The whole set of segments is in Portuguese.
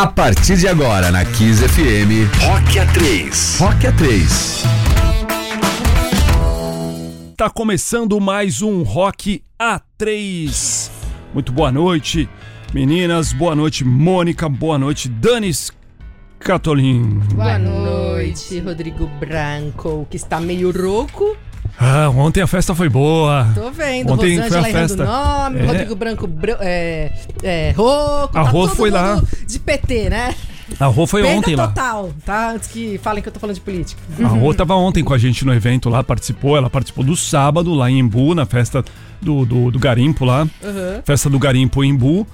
A partir de agora na Kiss FM, Rock A3. Rock A3. Tá começando mais um Rock A3. Muito boa noite, meninas. Boa noite, Mônica. Boa noite, Danis Catolin. Boa noite, Rodrigo Branco, que está meio rouco. Ah, ontem a festa foi boa. Tô vendo, Ontem Rosângela foi a errando festa. o nome, É. Rodrigo Branco br é, é, rouco. A tá Rô foi lá. De PT, né? A Rô foi Perda ontem lá. total, tá? Antes que falem que eu tô falando de política. A Rô tava ontem com a gente no evento lá, participou. Ela participou do sábado lá em Embu, na festa do, do, do Garimpo lá. Uhum. Festa do Garimpo em Embu.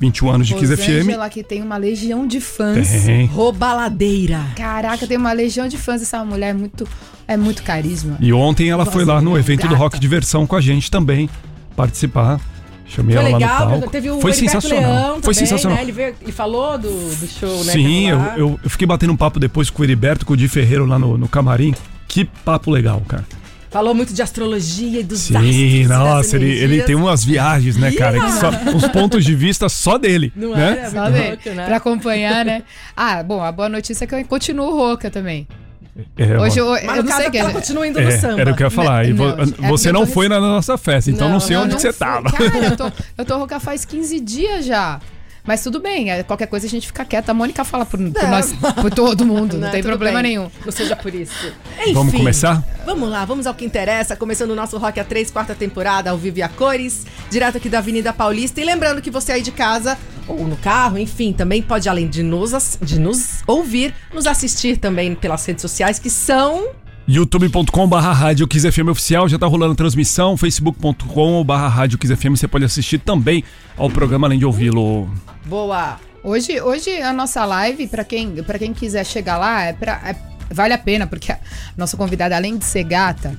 21 anos de Kiss FM. Rosângela que tem uma legião de fãs. Tem. Roubaladeira. Caraca, tem uma legião de fãs. Essa mulher é muito, é muito carisma. E ontem ela foi lá no evento do gata. Rock Diversão com a gente também, participar. Chamei Foi ela lá legal, no palco. teve o foi Heriberto sensacional. Leão foi também, sensacional. né? Ele, veio, ele falou do, do show, né? Sim, eu, lá. eu, eu fiquei batendo um papo depois com o Heriberto, com o Di Ferreiro lá no, no camarim. Que papo legal, cara. Falou muito de astrologia e dos Sim, astros, das nossa, ele, ele tem umas viagens, né, cara? Só, uns pontos de vista só dele. Não né? é? Sabe? Muito louco, né? Pra acompanhar, né? Ah, bom, a boa notícia é que eu continuo rouca também. É, Hoje eu, Mas eu no não caso, sei o que. ela continua indo no é, samba. era o que eu ia falar. Vo- Não, é você porque não eu foi na nossa festa, então não, Não, sei não, onde não você fui. tava. Cara, eu tô, eu tô rouca faz 15 dias já. Mas tudo bem, é, qualquer coisa a gente fica quieta. A Mônica fala por, por nós, por todo mundo, não, tem tudo problema bem. nenhum. Não seja por isso. Enfim, Vamos começar? Vamos lá, vamos ao que interessa. Começando o nosso Rock A3, quarta temporada, ao vivo e a cores, direto aqui da Avenida Paulista. E lembrando que você aí de casa, ou no carro, enfim, também pode, além de nos, de nos ouvir, nos assistir também pelas redes sociais, que são. youtube.com.br Rádio Oficial, já tá rolando a transmissão, facebook.com.br Rádio você pode assistir também ao programa, além de ouvi-lo. Boa! Hoje, hoje a nossa live, pra quem, pra quem quiser chegar lá, é pra, é- vale a pena, porque a nossa convidada, além de ser gata,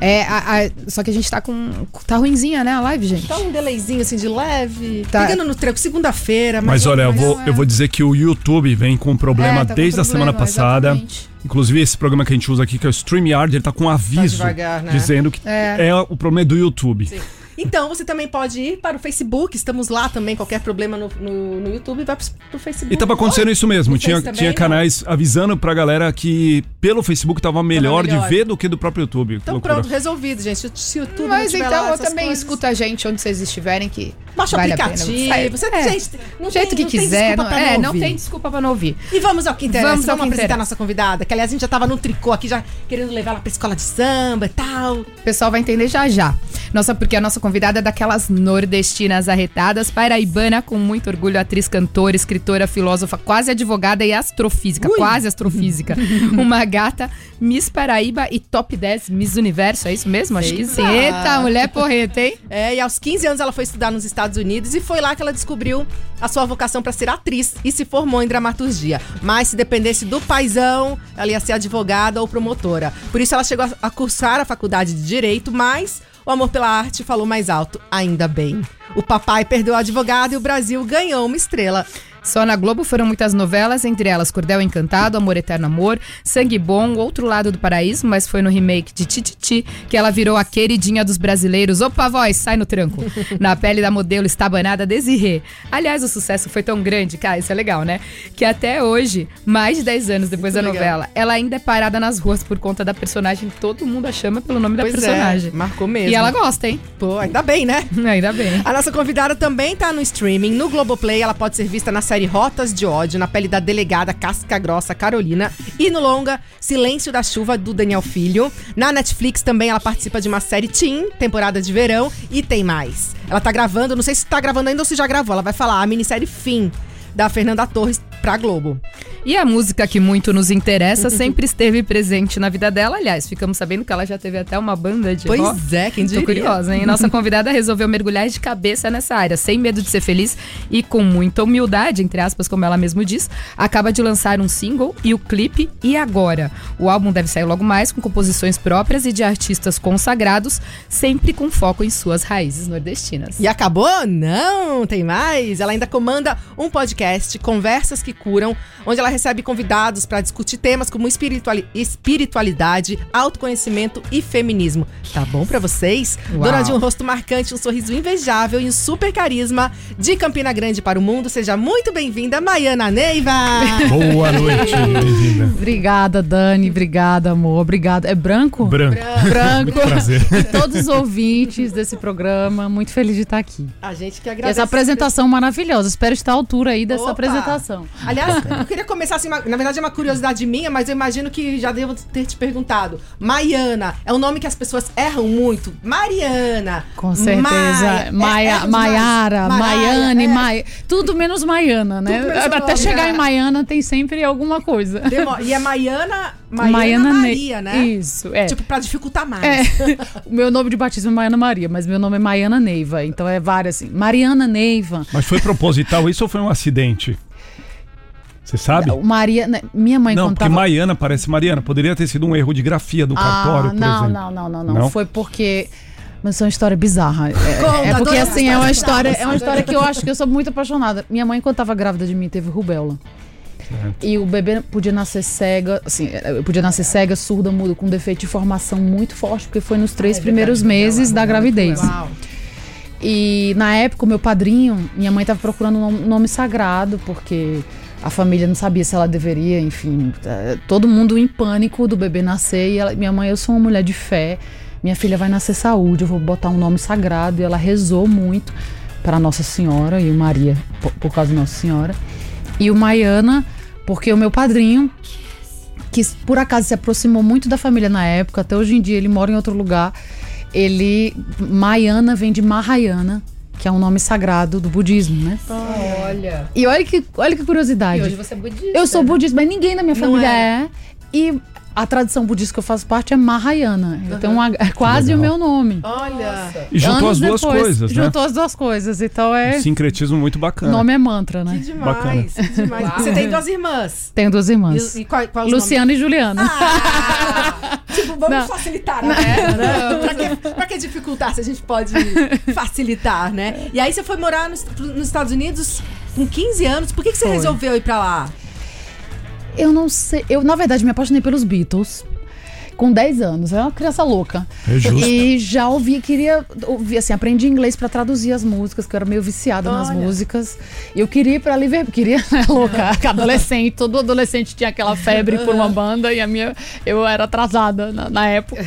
é a- a- só que a gente tá com. Tá ruinzinha, né, a live, gente? Tá um delayzinho assim de leve. Tá. Pegando no tranco, segunda-feira, mas. Mas olha, eu vou, é. eu vou dizer que o YouTube vem com um problema É, tá com desde a problema, semana passada. exatamente. Inclusive, esse programa que a gente usa aqui, que é o StreamYard, ele tá com um aviso devagar, né? dizendo que É. é. o problema é do YouTube. Sim. Então, você também pode ir para o Facebook, estamos lá também. Qualquer problema no, no, no YouTube, vai pro, pro Facebook. E tava acontecendo isso mesmo. Tinha, também, tinha não? canais avisando pra galera que pelo Facebook tava melhor, melhor. de ver do que do próprio YouTube. Então loucura. pronto, resolvido, gente. Se- o YouTube não Mas tiver então lá eu essas também coisas, escuta a gente onde vocês estiverem que. Baixa o vale a pena. aplicativo. Você, É. gente, não Do jeito tem, que não quiser. desculpa Não, é, não não ouvir. tem desculpa pra não ouvir. E vamos ao que interessa. Vamos Vamos, apresentar interessa. a nossa convidada, que aliás a gente já tava no tricô aqui, já querendo levar ela pra escola de samba e tal. O pessoal vai entender já já. Nossa, porque a nossa convidada daquelas nordestinas arretadas, paraibana, com muito orgulho, atriz, cantora, escritora, filósofa, quase advogada e astrofísica, Ui. quase astrofísica. Uma gata, Miss Paraíba e top 10 Miss Universo, é isso mesmo? Acho que sim. Eita, mulher porreta, hein? É, e aos 15 anos ela foi estudar nos Estados Unidos e foi lá que ela descobriu a sua vocação para ser atriz e se formou em dramaturgia. Mas se dependesse do paizão, ela ia ser advogada ou promotora. Por isso ela chegou a cursar a faculdade de direito, mas o amor pela arte falou mais alto, ainda bem. O papai perdeu a advogada e o Brasil ganhou uma estrela. Só na Globo foram muitas novelas, entre elas Cordel Encantado, Amor Eterno Amor, Sangue Bom, Outro Lado do Paraíso, mas foi no remake de Tititi que ela virou a queridinha dos brasileiros. Opa, voz, sai no tranco. Na pele da modelo estabanada Desirê. Aliás, o sucesso foi tão grande, cara, isso é legal, né? Que até hoje, mais de 10 anos depois Muito da legal. novela, ela ainda é parada nas ruas por conta da personagem que todo mundo a chama pelo nome Pois da é, personagem. marcou mesmo. E ela gosta, hein? Pô, ainda bem, né? Ainda bem. A nossa convidada também tá no streaming. No Globoplay, ela pode ser vista na série Rotas de Ódio, na pele da delegada Casca Grossa Carolina. E no longa Silêncio da Chuva, do Daniel Filho. Na Netflix também ela participa de uma série Teen, temporada de verão. E tem mais. Ela tá gravando, não sei se tá gravando ainda ou se já gravou. Ela vai falar a minissérie Fim, da Fernanda Torres pra Globo. E a música que muito nos interessa sempre esteve presente na vida dela. Aliás, ficamos sabendo que ela já teve até uma banda de rock. Pois é, quem Tô diria? curiosa, hein? Nossa convidada resolveu mergulhar de cabeça nessa área, sem medo de ser feliz e com muita humildade, entre aspas, como ela mesmo diz, acaba de lançar um single e o clipe E Agora. O álbum deve sair logo mais com composições próprias e de artistas consagrados, sempre com foco em suas raízes nordestinas. E acabou? Não, tem mais. Ela ainda comanda um podcast, Conversas que Curam, onde ela recebe convidados para discutir temas como espirituali- espiritualidade, autoconhecimento e feminismo. Tá bom pra vocês? Uau. Dona de um rosto marcante, um sorriso invejável e um super carisma de Campina Grande para o mundo. Seja muito bem-vinda, Maiana Neiva! Boa noite, bem-vinda. Obrigada, Dani. Obrigada, amor. Obrigada. É branco? Branco. Branco. Muito prazer. E todos os ouvintes desse programa. Muito feliz de estar aqui. A gente que E agradece. essa apresentação maravilhosa. Espero estar à altura aí dessa Opa! apresentação. Aliás, eu queria começar assim, uma- na verdade é uma curiosidade minha, mas eu imagino que já devo ter te perguntado. Maiana é um nome que as pessoas erram muito. Mariana. Com certeza. Maia- é-. Maiara, Maiane, é. Maia. Tudo menos Maiana, né? Tudo menos Até nome, chegar é. em Maiana tem sempre alguma coisa. Demo- E é Maiana, Maiana, Maiana Ne- Maria, né? Isso, é. Tipo, pra dificultar mais. É. o meu nome de batismo é Maiana Maria, mas meu nome é Maiana Neiva. Então é várias assim. Mariana Neiva. Mas foi proposital isso ou foi um acidente? Você sabe? O Maria, né, minha mãe Não, porque contava Maiana parece Mariana. Poderia ter sido um erro de grafia do cartório, ah, por não, exemplo. não, não, não, não, Não? Foi porque. Mas isso é uma história bizarra. É, Conta, é porque assim, é uma história, é uma história que eu acho que eu sou muito apaixonada. Minha mãe, quando tava grávida de mim, teve rubéola. E o bebê podia nascer cega, assim, eu podia nascer cega, surda, muda, com defeito de formação muito forte, porque foi nos três primeiros meses da gravidez. Uau. E na época, o meu padrinho, minha mãe tava procurando um nome sagrado, porque a família não sabia se ela deveria, enfim. eh, Todo mundo em pânico do bebê nascer. E ela- minha mãe, eu sou uma mulher de fé, minha filha vai nascer saúde, eu vou botar um nome sagrado. E ela rezou muito para Nossa Senhora e Maria, por, por causa da Nossa Senhora. E o Maiana, porque o meu padrinho, que por acaso se aproximou muito da família na época, até hoje em dia ele mora em outro lugar. Ele. Maiana vem de Mahayana, que é um nome sagrado do budismo, né? Olha. E olha que, olha que curiosidade. E hoje você é budista. Eu sou budista, mas ninguém na minha Não família é. é. E a tradição budista que eu faço parte é Mahayana. Então é quase o meu nome. Olha. E juntou Anos as duas depois, coisas, né? Juntou as duas coisas. Então é. Um sincretismo muito O bacana. nome é mantra, Que né? demais. Que demais. Uau. Você tem duas irmãs. Tenho duas irmãs. E, e qual, qual Luciana e Juliana. Ah, tipo, vamos Não. facilitar a vida, né? Pra que, pra que dificultar se a gente pode facilitar, né? E aí você foi morar nos, nos Estados Unidos com 15 anos. Por que, que você Foi. resolveu ir pra lá? Eu não sei. Eu, na verdade, me apaixonei pelos Beatles. Com 10 anos, era uma criança louca. É justo. E já ouvi, queria ouvir, assim, aprendi inglês pra traduzir as músicas, que eu era meio viciada nas Olha. músicas. E eu queria ir pra Liverpool, queria, né, louca, adolescente, todo adolescente tinha aquela febre por uma banda e a minha, eu era atrasada na, na época.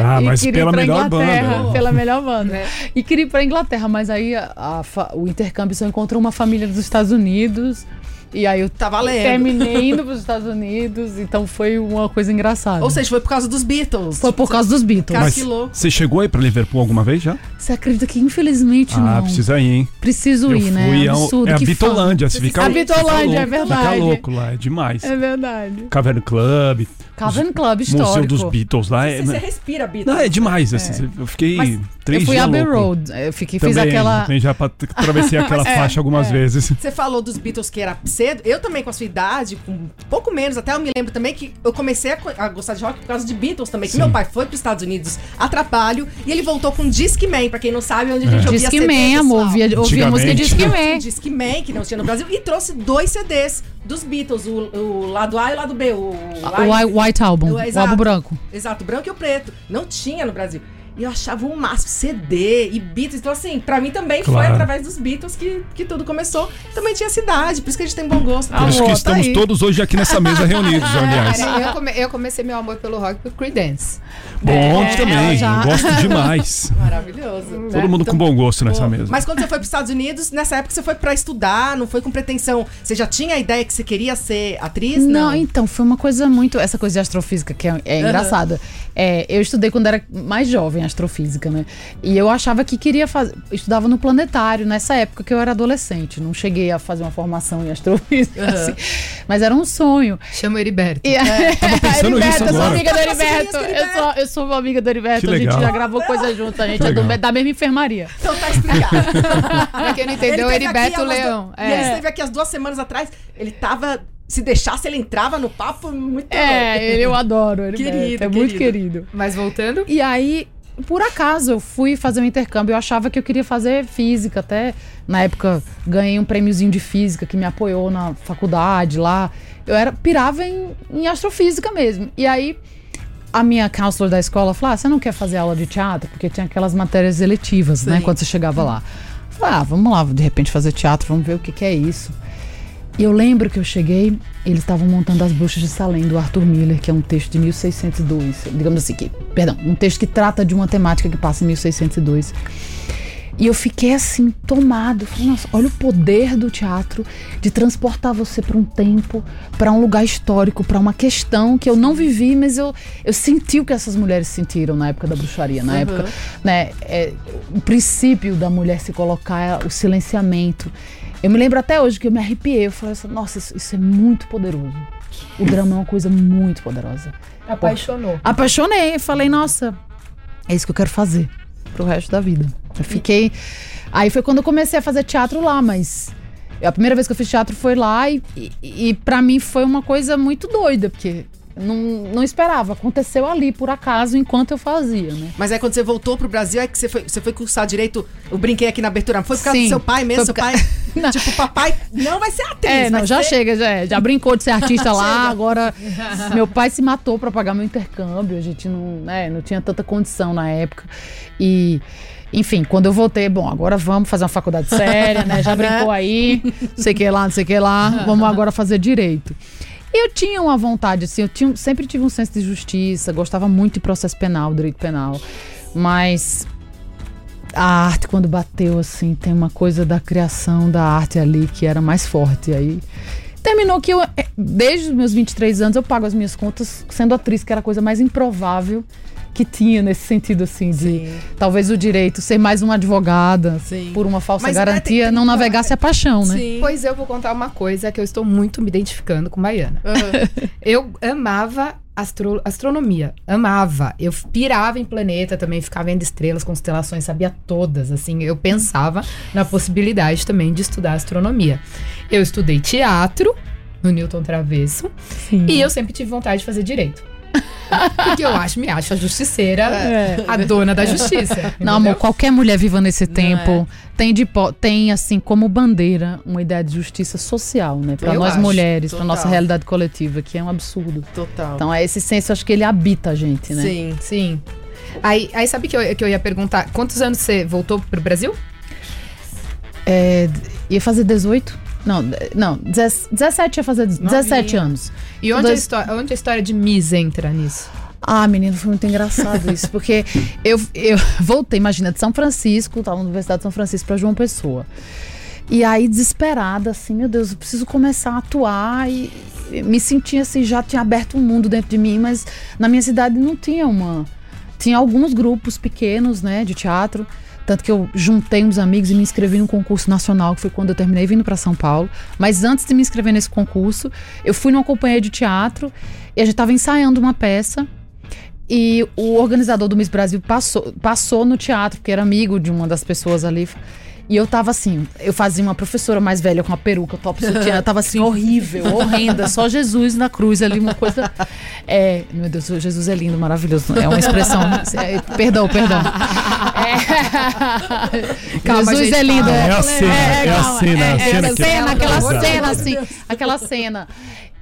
Ah, E mas queria ir pela pra melhor Inglaterra, banda. Pela melhor banda. Né? E queria ir pra Inglaterra, mas aí a- a o intercâmbio só encontrou uma família dos Estados Unidos. E aí eu Tá valendo. terminei indo pros Estados Unidos, então foi uma coisa engraçada. Ou seja, foi por causa dos Beatles. foi por causa dos Beatles. Cara, Mas que louco. você chegou aí pra Liverpool alguma vez já? Você acredita que infelizmente Ah, não. precisa ir, hein? Preciso Eu ir, né? fui, é, um- Absurdo. é a que Bitolândia. Você fica, A Bitolândia, é verdade. Fica louco lá, é demais. É verdade. Cavern Club, Cavern Club Museu histórico. dos Beatles lá. É, Você, você respira Beatles. não, é demais. assim, Eu fiquei Mas três Eu fui dias a Abbey. Road. Eu fiquei, Também, fiz aquela. também já pa- atravessei aquela É, faixa algumas é. vezes. Você falou dos Beatles que era cedo. Eu também, com a sua idade, com pouco menos, até eu me lembro também que eu comecei a, a gostar de rock por causa de Beatles também. Que Sim. meu pai foi para os Estados Unidos a trabalho e ele voltou com Discman, pra quem não sabe, onde a gente ouvia Disque CD, Man, amor. Ouvia, ouvia a música Antigamente. Disque Um Man. Discman, que não tinha no Brasil, e trouxe dois CDs dos Beatles, o, o lado A e o lado B. O, O White- White Album, o Exato. álbum branco. Exato, o branco e o preto. Não tinha no Brasil. E eu achava um máximo CD e Beatles. Então, assim, pra mim também foi Claro. através dos Beatles que, que tudo começou. Também tinha cidade, por isso que a gente tem bom gosto. Por isso que tá estamos aí. todos hoje aqui nessa mesa reunidos, aliás. Eu, come- eu comecei meu amor pelo rock por Creedence. Bom É, também, já. gosto demais. Maravilhoso. Todo mundo com bom gosto nessa Pô, mesa. Mas quando você foi para os Estados Unidos, nessa época você foi pra estudar, não foi com pretensão. Você já tinha a ideia que você queria ser atriz? Não, então, foi uma coisa muito. Essa coisa de astrofísica que é, é engraçada. É, eu estudei quando era mais jovem astrofísica, né? E eu achava que queria fazer. Estudava no planetário, nessa época que eu era adolescente. Não cheguei a fazer uma formação em astrofísica, Aham. assim. Mas era um sonho. Chama o Heriberto. E, tava pensando Heriberto, nisso eu sou amiga do Heriberto. Eu sou, eu sou uma amiga do Heriberto. Que A gente já gravou coisa junto. A gente é do- da mesma enfermaria. Então tá explicado. Pra quem não entendeu, o Ele Heriberto Leão. du- E ele É. esteve aqui as duas semanas atrás. Ele tava. Se deixasse, ele entrava no papo muito. É, ele eu adoro Heriberto. Querido, é muito querido. querido. Mas voltando. E aí, por acaso, eu fui fazer um intercâmbio. Eu achava que eu queria fazer física. Até na época ganhei um prêmiozinho de física que me apoiou na faculdade lá. Eu era pirava em, em astrofísica mesmo. E aí a minha counselor da escola falou: ah, você não quer fazer aula de teatro? Porque tinha aquelas matérias eletivas, né? Sim. Quando você chegava lá. Eu Falei, ah, vamos lá, de repente fazer teatro, vamos ver o que, que é isso. E eu lembro que eu cheguei, eles estavam montando As Bruxas de Salem, do Arthur Miller, que é um texto de 1602. Digamos assim, que, perdão, um texto que trata de uma temática que passa em 1602. E eu fiquei assim, tomado. Falei, nossa, olha o poder do teatro de transportar você para um tempo, para um lugar histórico, para uma questão que eu não vivi, mas eu, eu senti o que essas mulheres sentiram na época da bruxaria, na época, né? é, o princípio da mulher se colocar, o silenciamento. Eu me lembro até hoje que eu me arrepiei. Eu falei assim, nossa, isso, isso é muito poderoso. O drama é uma coisa muito poderosa. Apaixonou. Apaixonei, falei, nossa, é isso que eu quero fazer pro resto da vida. Eu fiquei. Aí foi quando eu comecei a fazer teatro lá, mas. A primeira vez que eu fiz teatro foi lá e, e, e para mim foi uma coisa muito doida, porque não, não esperava. Aconteceu ali, por acaso, enquanto eu fazia, né? Mas aí quando você voltou pro Brasil, é que você foi, você foi cursar direito. Eu brinquei aqui na abertura. Foi por causa Sim. do seu pai mesmo? Seu pai. Não. Tipo, papai não vai ser atriz. É, não, já ser- chega, já, já brincou de ser artista lá, agora meu pai se matou pra pagar meu intercâmbio, a gente não, né, não tinha tanta condição na época. E, enfim, quando eu voltei, bom, agora vamos fazer uma faculdade séria, né? Já brincou aí, não sei o que lá, não sei o que lá, vamos agora fazer direito. Eu tinha uma vontade, assim, eu tinha, sempre tive um senso de justiça, gostava muito de processo penal, direito penal, mas a arte quando bateu assim tem uma coisa da criação da arte ali que era mais forte. Aí terminou que eu eh, desde os meus 23 anos eu pago as minhas contas sendo atriz que era a coisa mais improvável que tinha nesse sentido assim de Sim. talvez o direito ser mais uma advogada Sim. por uma falsa Mas, é, garantia tem- tem- não navegasse a paixão né Sim. Pois eu vou contar uma coisa que eu estou muito me identificando com Baiana. Aham. Eu amava astro- astronomia. Amava. Eu pirava em planeta também, ficava vendo estrelas, constelações, sabia todas. Assim, eu pensava na possibilidade também de estudar astronomia. Eu estudei teatro no Newton Travesso Sim. e eu sempre tive vontade de fazer direito. Porque eu acho, me acho a justiceira, É. a dona da justiça. Não, amor, qualquer mulher viva nesse é? tempo tem, de, po- tem, assim, como bandeira uma ideia de justiça social, né? Pra Eu nós acho, mulheres, pra total. nossa realidade coletiva, que é um absurdo. Total. Então, é esse senso, acho que ele habita a gente, né? Sim. Sim. Aí, aí sabe que eu, que eu ia perguntar, quantos anos você voltou pro Brasil? É, ia fazer 18? Não, não, 10 17 ia fazer 17 anos. E onde, Dois- a, onde a história de Miss entra nisso? Ah, menino, foi muito engraçado isso, porque eu, eu voltei, imagina, de São Francisco, tava na Universidade de São Francisco pra João Pessoa. E aí, desesperada, assim, meu Deus, eu preciso começar a atuar e e me senti assim, já tinha aberto um mundo dentro de mim, mas na minha cidade não tinha uma. Tinha alguns grupos pequenos, né, de teatro. Tanto que eu juntei uns amigos e me inscrevi num concurso nacional, que foi quando eu terminei vindo para São Paulo. Mas antes de me inscrever nesse concurso, eu fui numa companhia de teatro e a gente estava ensaiando uma peça. E o organizador do Miss Brasil passou, passou no teatro, porque era amigo de uma das pessoas ali. E eu tava assim, eu fazia uma professora mais velha com uma peruca, top sutiã, eu tava assim, horrível, horrenda, só Jesus na cruz ali, uma coisa. É, meu Deus, Jesus é lindo, maravilhoso. É uma expressão. é, perdão, perdão. É, Calma, Jesus gente, é lindo. calma. É a cena, é a calma, cena, a é, cena é, que- cena, aquela cena assim, aquela cena.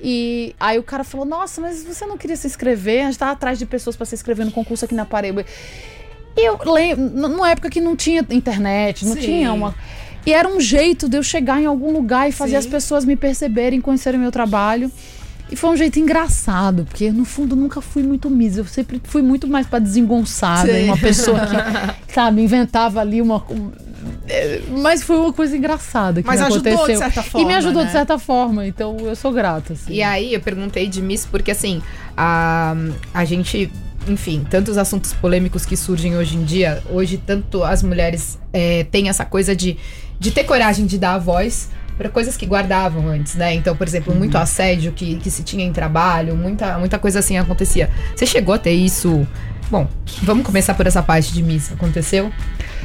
E aí o cara falou: Nossa, mas você não queria se inscrever? A gente tava atrás de pessoas para se inscrever no concurso aqui na Paraíba. E eu lembro, numa época que não tinha internet, não Sim. tinha uma. E era um jeito de eu chegar em algum lugar e fazer Sim. as pessoas me perceberem, conhecerem meu trabalho. E foi um jeito engraçado, porque no fundo eu nunca fui muito miss, eu sempre fui muito mais pra desengonçada, Sim. uma pessoa que, sabe, inventava ali uma. um- é, Mas foi uma coisa engraçada que Mas me ajudou aconteceu. de certa e me forma, ajudou né? de certa forma, então eu sou grata. Assim. E aí eu perguntei de Miss porque assim, a, a gente, enfim, tantos assuntos polêmicos que surgem hoje em dia, hoje tanto as mulheres é, têm essa coisa de, de ter coragem de dar a voz para coisas que guardavam antes, né? Então, por exemplo, muito Uhum. assédio que, que se tinha em trabalho, muita, muita coisa assim acontecia. Você chegou a ter isso? Bom, vamos começar por essa parte de Miss. Aconteceu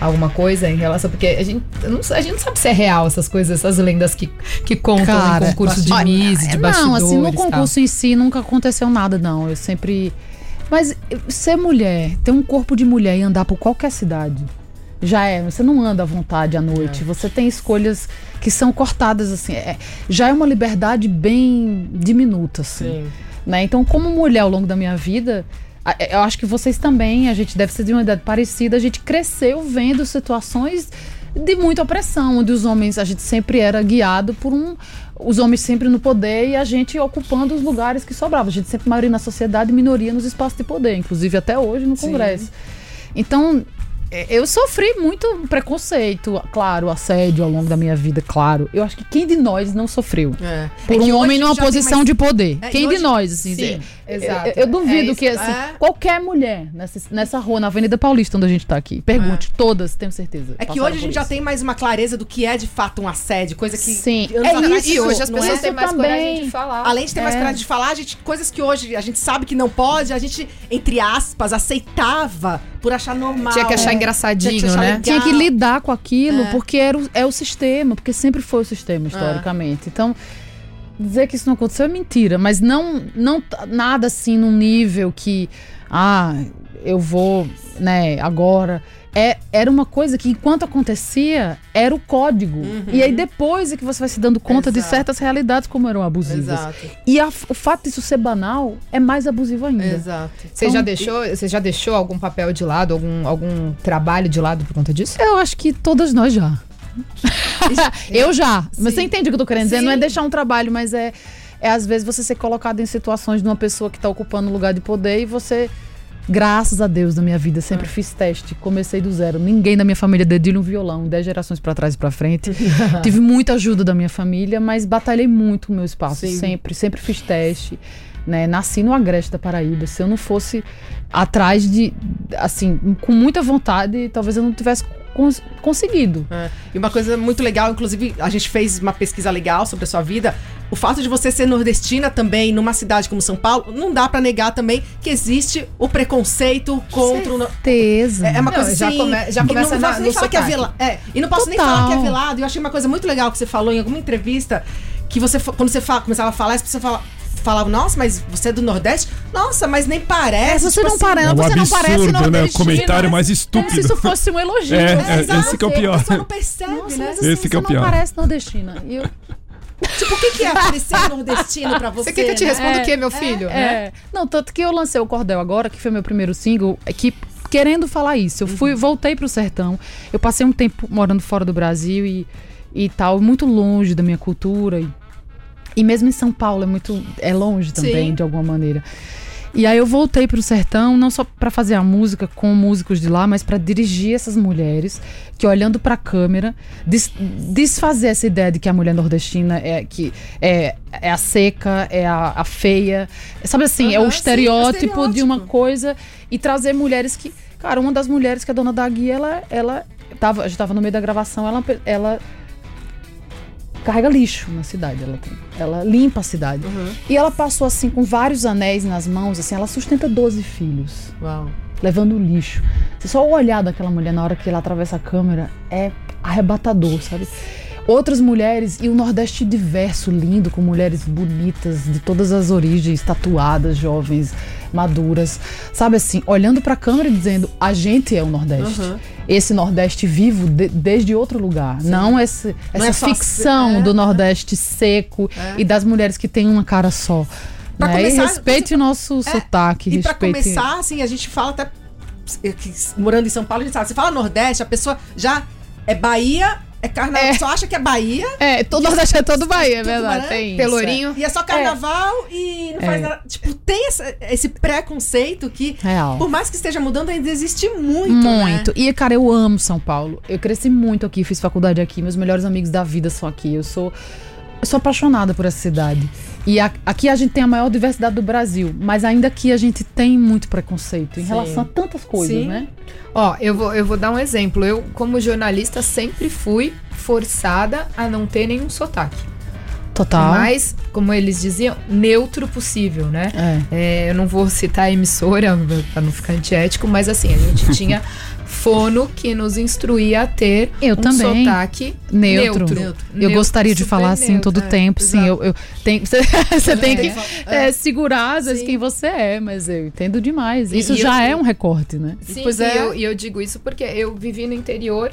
alguma coisa em relação? Porque a gente não, a gente não sabe se é real essas coisas, essas lendas que, que contam Cara, concurso de olha, Miss, de bastidores Não, assim, no concurso em si nunca aconteceu nada, não. Eu sempre. Mas eh, ser mulher, ter um corpo de mulher e andar por qualquer cidade, já é. Você não anda à vontade à noite. Você tem escolhas que são cortadas, assim. é- já é uma liberdade bem diminuta, assim. Né? Então, como mulher ao longo da minha vida, a- eu acho que vocês também, a gente deve ser de uma idade parecida, a gente cresceu vendo situações de muita opressão, onde os homens, a gente sempre era guiado por um. Os homens sempre no poder e a gente ocupando os lugares que sobravam. A gente sempre maioria na sociedade e minoria nos espaços de poder, inclusive até hoje no Congresso. Então, é, eu sofri muito preconceito, claro, assédio ao longo da minha vida, claro. Eu acho que quem de nós não sofreu? É. Por É um homem hoje numa já posição mais- de poder. É, Quem e de hoje- nós, assim? Sim, exato. Eu, eu duvido É que, assim, é. qualquer mulher nessa, nessa rua, na Avenida Paulista, onde a gente tá aqui, pergunte, todas, tenho certeza. É que hoje a gente já isso. tem mais uma clareza do que é de fato um assédio, coisa que. Sim, é atrás- isso. E hoje as pessoas é? têm mais Também. coragem de falar. Além de ter mais É. coragem de falar, a gente, coisas que hoje a gente sabe que não pode, a gente, entre aspas, aceitava por achar normal. Tinha que achar engraçadinho, né? Tinha que lidar com aquilo, É. porque era o, é o sistema, porque sempre foi o sistema, historicamente. Então, dizer que isso não aconteceu é mentira, mas não, não nada assim num nível que, ah, eu vou, né, agora. É, era uma coisa que, enquanto acontecia, era o código. E aí depois é que você vai se dando conta de Uhum. Exato. certas realidades como eram abusivas. Exato. E a- o fato disso ser banal é mais abusivo ainda. Exato. Você Então, já deixou, você já deixou algum papel de lado, algum, algum trabalho de lado por conta disso? Eu acho que todas nós já. eu já. Mas Sim. você entende o que eu tô querendo dizer? Não é Sim. deixar um trabalho, mas é, é às vezes você ser colocado em situações de uma pessoa que tá ocupando um lugar de poder e você. Graças a Deus na minha vida, sempre fiz teste, comecei do zero. Ninguém da minha família dedilha um violão, dez gerações pra trás e pra frente. Tive muita ajuda da minha família, mas batalhei muito o meu espaço, Sim. sempre, sempre fiz teste. Né? Nasci no Agreste da Paraíba. Se eu não fosse atrás de, assim, com muita vontade, talvez eu não tivesse cons- conseguido. É. E uma coisa muito legal, inclusive, a gente fez uma pesquisa legal sobre a sua vida. O fato de você ser nordestina também, numa cidade como São Paulo, não dá pra negar também que existe o preconceito contra o. Certeza. É é uma Não, coisa já assim. come- já começa não na- posso nem no falar que é velado. É, e não posso nem Total. falar que é velado. Eu achei uma coisa muito legal que você falou em alguma entrevista. Que você, quando você fa- começava a falar, as pessoas falavam, falavam, nossa, mas você é do Nordeste? Nossa, mas nem parece. É, você tipo não assim, parece, É um você não parece absurdo, né? O comentário mais É, se estúpido. isso fosse um elogio. É, né? é, esse que é o pior. Pessoa não percebe, Nossa, né? mas assim, Esse que é o você pior. não parece nordestina. E eu, Tipo, o que, que é parecer nordestino pra você? Você quer que eu te né? responda É, o quê, meu filho? né? É. Não, tanto que eu lancei o Cordel agora, que foi meu primeiro single, é que querendo falar isso. Eu Uhum. fui, voltei pro sertão. Eu passei um tempo morando fora do Brasil e, e tal, muito longe da minha cultura. E, e mesmo em São Paulo é muito é longe também, Sim. de alguma maneira. E aí eu voltei pro sertão, não só pra fazer a música com músicos de lá, mas pra dirigir essas mulheres que olhando pra câmera, des- desfazer essa ideia de que a mulher nordestina é que é, é a seca, é a, a feia, sabe assim, é Aham, o sim, estereótipo, é o de uma estereótipo. coisa e trazer mulheres que, cara, uma das mulheres que é dona da guia, ela ela tava, a gente tava no meio da gravação, ela ela carrega lixo na cidade, ela, tem- ela limpa a cidade. Uhum. E ela passou assim com vários anéis nas mãos, assim, ela sustenta 12 filhos, Uau. levando lixo. Você só o olhar daquela mulher na hora que ela atravessa a câmera é arrebatador, sabe? Outras mulheres e o Nordeste diverso, lindo, com mulheres bonitas de todas as origens, tatuadas, jovens, maduras, sabe assim, olhando pra câmera e dizendo: a gente é o Nordeste. Uhum. Esse Nordeste vivo de- desde outro lugar, não esse, Não essa é só- ficção é. do Nordeste seco É. e das mulheres que têm uma cara só. Pra né? começar, e respeite você- o nosso É, sotaque, E pra respeite. começar, assim, a gente fala até. Morando em São Paulo, a gente sabe. Você fala Nordeste, a pessoa já é Bahia, é carnaval, É. só acha que é Bahia. É, todo Nordeste é todo Bahia, é Tudo verdade. Tem isso, Pelourinho. E é só carnaval e não faz É. nada. Tipo, tem essa- esse preconceito que, é. Real. por mais que esteja mudando, ainda existe muito. Muito. Né? E, cara, eu amo São Paulo. Eu cresci muito aqui, fiz faculdade aqui. Meus melhores amigos da vida são aqui. Eu sou, eu sou apaixonada por essa cidade. E a- aqui a gente tem a maior diversidade do Brasil. Mas ainda aqui a gente tem muito preconceito em Sim. relação a tantas coisas, Sim. né? Ó, eu vou, eu vou dar um exemplo. Eu, como jornalista, sempre fui forçada a não ter nenhum sotaque. Total. Mas, como eles diziam, neutro possível, né? É. É, eu não vou citar a emissora pra não ficar antiético, mas assim, a gente tinha fono que nos instruía a ter Eu um também. sotaque Neutro. neutro. Eu Neutro, gostaria de falar assim neutro, todo é, tempo, sim. Eu, eu tenho, você, você tem que É. é, segurar, às vezes, Sim. quem você é, mas eu entendo demais. E- Isso e já eu- é um recorte, né? Sim, Pois e, é. eu, e eu digo isso porque eu vivi no interior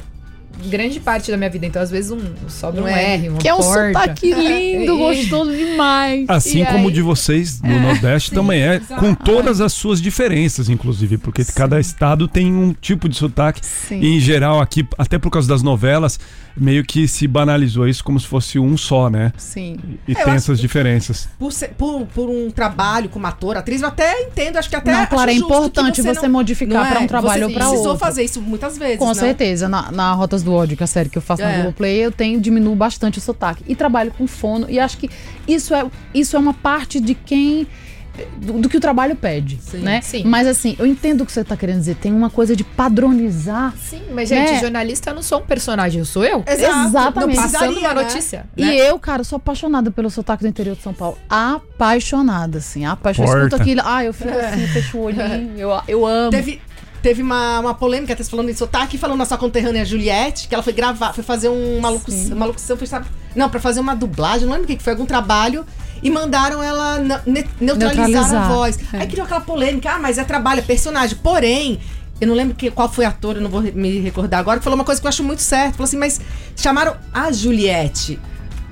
grande parte da minha vida, então às vezes um sobra um, Um R, uma Que é um porta. sotaque lindo, E- gostoso demais. Assim E como o aí- de vocês no Nordeste também é, com todas as suas diferenças, inclusive, porque cada estado tem um tipo de sotaque. Sim. E em geral, aqui, até por causa das novelas, meio que se banalizou isso como se fosse um só, né? Sim. E É, tem essas que- diferenças. Por, ser- por, por um trabalho como ator, atriz, eu até entendo, acho que até. Não, claro, é importante você não- modificar não pra um é? trabalho você ou precisou outro. fazer isso muitas vezes. Com não? certeza. Na, na Rotas do Ódio, que é a série que eu faço na É. Globoplay, eu tenho diminuo bastante o sotaque. E trabalho com fono. E acho que isso é, isso é uma parte de quem. Do, do que o trabalho pede, Sim. né? Sim. Mas assim, eu entendo o que você tá querendo dizer. Tem uma coisa de padronizar. Sim, mas gente, Né? jornalista eu não sou um personagem, eu sou eu. Exato, Exatamente. Não Passando uma né? notícia. E né? eu, cara, sou apaixonada pelo sotaque do interior de São Paulo. Apaixonada, assim. Apaixonada. Escuto aquilo. Ah, eu fico assim, fecho o olhinho. Eu, eu amo. Teve, teve uma, uma polêmica, até falando em sotaque, falando na sua conterrânea Juliette, que ela foi gravar, foi fazer um, uma, locução, uma locução, foi, sabe, não, pra fazer uma dublagem, não lembro o que que foi, algum trabalho, e mandaram ela ne- neutralizar, Neutralizar, a voz. é. Aí criou aquela polêmica, ah, mas é trabalho, é personagem. Porém, eu não lembro que, qual foi a ator, eu não vou me recordar agora, que falou uma coisa que eu acho muito certo. Falou assim, mas chamaram a Juliette.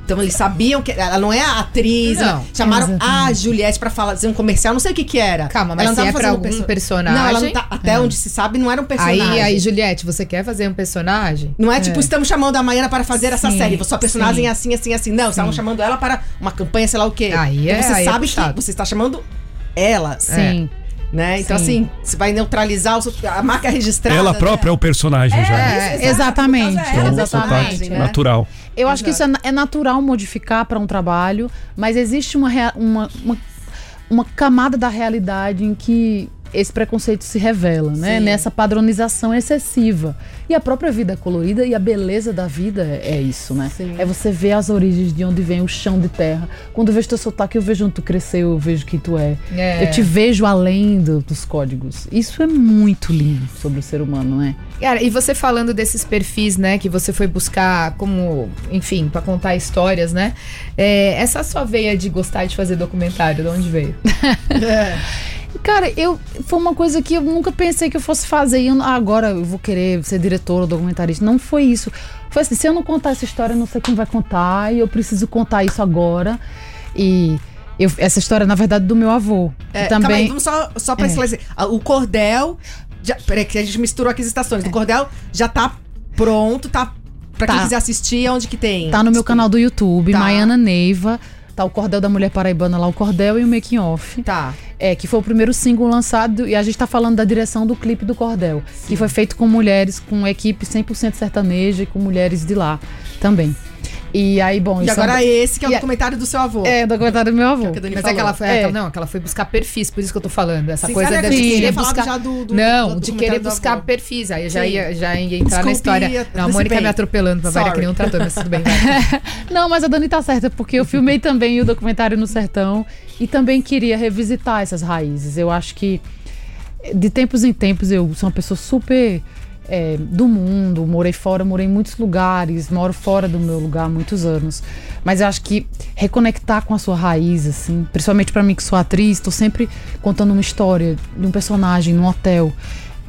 Então eles sabiam que ela não é a atriz. Não. né? Chamaram a Exatamente. Juliette pra fazer um comercial, não sei o que que era. Calma, mas Ela não se é pra algum perso- personagem- Não, ela não tá, até onde se sabe não era um personagem. Aí, aí, Juliette, você quer fazer um personagem? Não é tipo, estamos chamando a Maiana para fazer essa Sim, série. Sua personagem é assim, assim, assim. Não, estavam chamando ela para uma campanha, sei lá o quê. Aí Então é- você aí é sabe puxado. que você está chamando ela, Sim. Né? Então, Sim. assim, você vai neutralizar a marca registrada. Ela né? própria é o personagem já. É, Exato, exatamente, é Então, o sotaque personagem, né? natural. Eu acho que isso é, é natural modificar para um trabalho, mas existe uma, rea- uma, uma, uma camada da realidade em que esse preconceito se revela, né? Sim. Nessa padronização excessiva. E a própria vida colorida e a beleza da vida é é isso, né? Sim. É você ver as origens de onde vem o chão de terra. Quando eu vejo teu sotaque, eu vejo onde tu cresceu, eu vejo quem tu é. É. Eu te vejo além do- dos códigos. Isso é muito lindo sobre o ser humano, né? Cara, e você falando desses perfis, né, que você foi buscar como, enfim, pra contar histórias, né? É, essa sua veia de gostar de fazer documentário, de onde veio? Cara, eu foi uma coisa que eu nunca pensei que eu fosse fazer. E eu, ah, agora eu vou querer ser diretora, documentarista. Não foi isso. Foi assim, se eu não contar essa história, eu não sei quem vai contar. E eu preciso contar isso agora. E eu- essa história, na verdade, do meu avô. É, calma aí, também. vamos só, só pra É. esclarecer. Ah, O cordel. Já, peraí, que a gente misturou aqui as estações. O cordel já tá pronto, tá. Pra quem Tá. quiser assistir, onde que tem? Tá no meu canal do YouTube, Tá. Maiana Neiva. Tá o Cordel da Mulher Paraibana lá, o Cordel e o Making Off. Tá. É, que foi o primeiro single lançado e a gente tá falando da direção do clipe do Cordel, que foi feito com mulheres, com equipe 100% sertaneja e com mulheres de lá também. E aí, bom, E isso agora é, esse que é o E a- documentário do seu avô. é do documentário do meu avô. que a Dani Mas é falou. que ela foi, É. aquela- não, que ela foi buscar perfis, por isso que eu tô falando. Essa Sim, coisa de que querer buscar. do- do- não, do de querer buscar perfis. Aí eu já ia, já ia entrar na Desculpe, história. Não, a Mônica me atropelando pra variar que nem um trator, mas tudo bem. Não, mas a Dani tá certa, porque eu filmei também o documentário no Sertão e também queria revisitar essas raízes. Eu acho que de tempos em tempos eu sou uma pessoa super é, do mundo, morei fora, morei em muitos lugares, moro fora do meu lugar há muitos anos. Mas eu acho que reconectar com a sua raiz, assim, principalmente pra mim que sou atriz, tô sempre contando uma história de um personagem num hotel.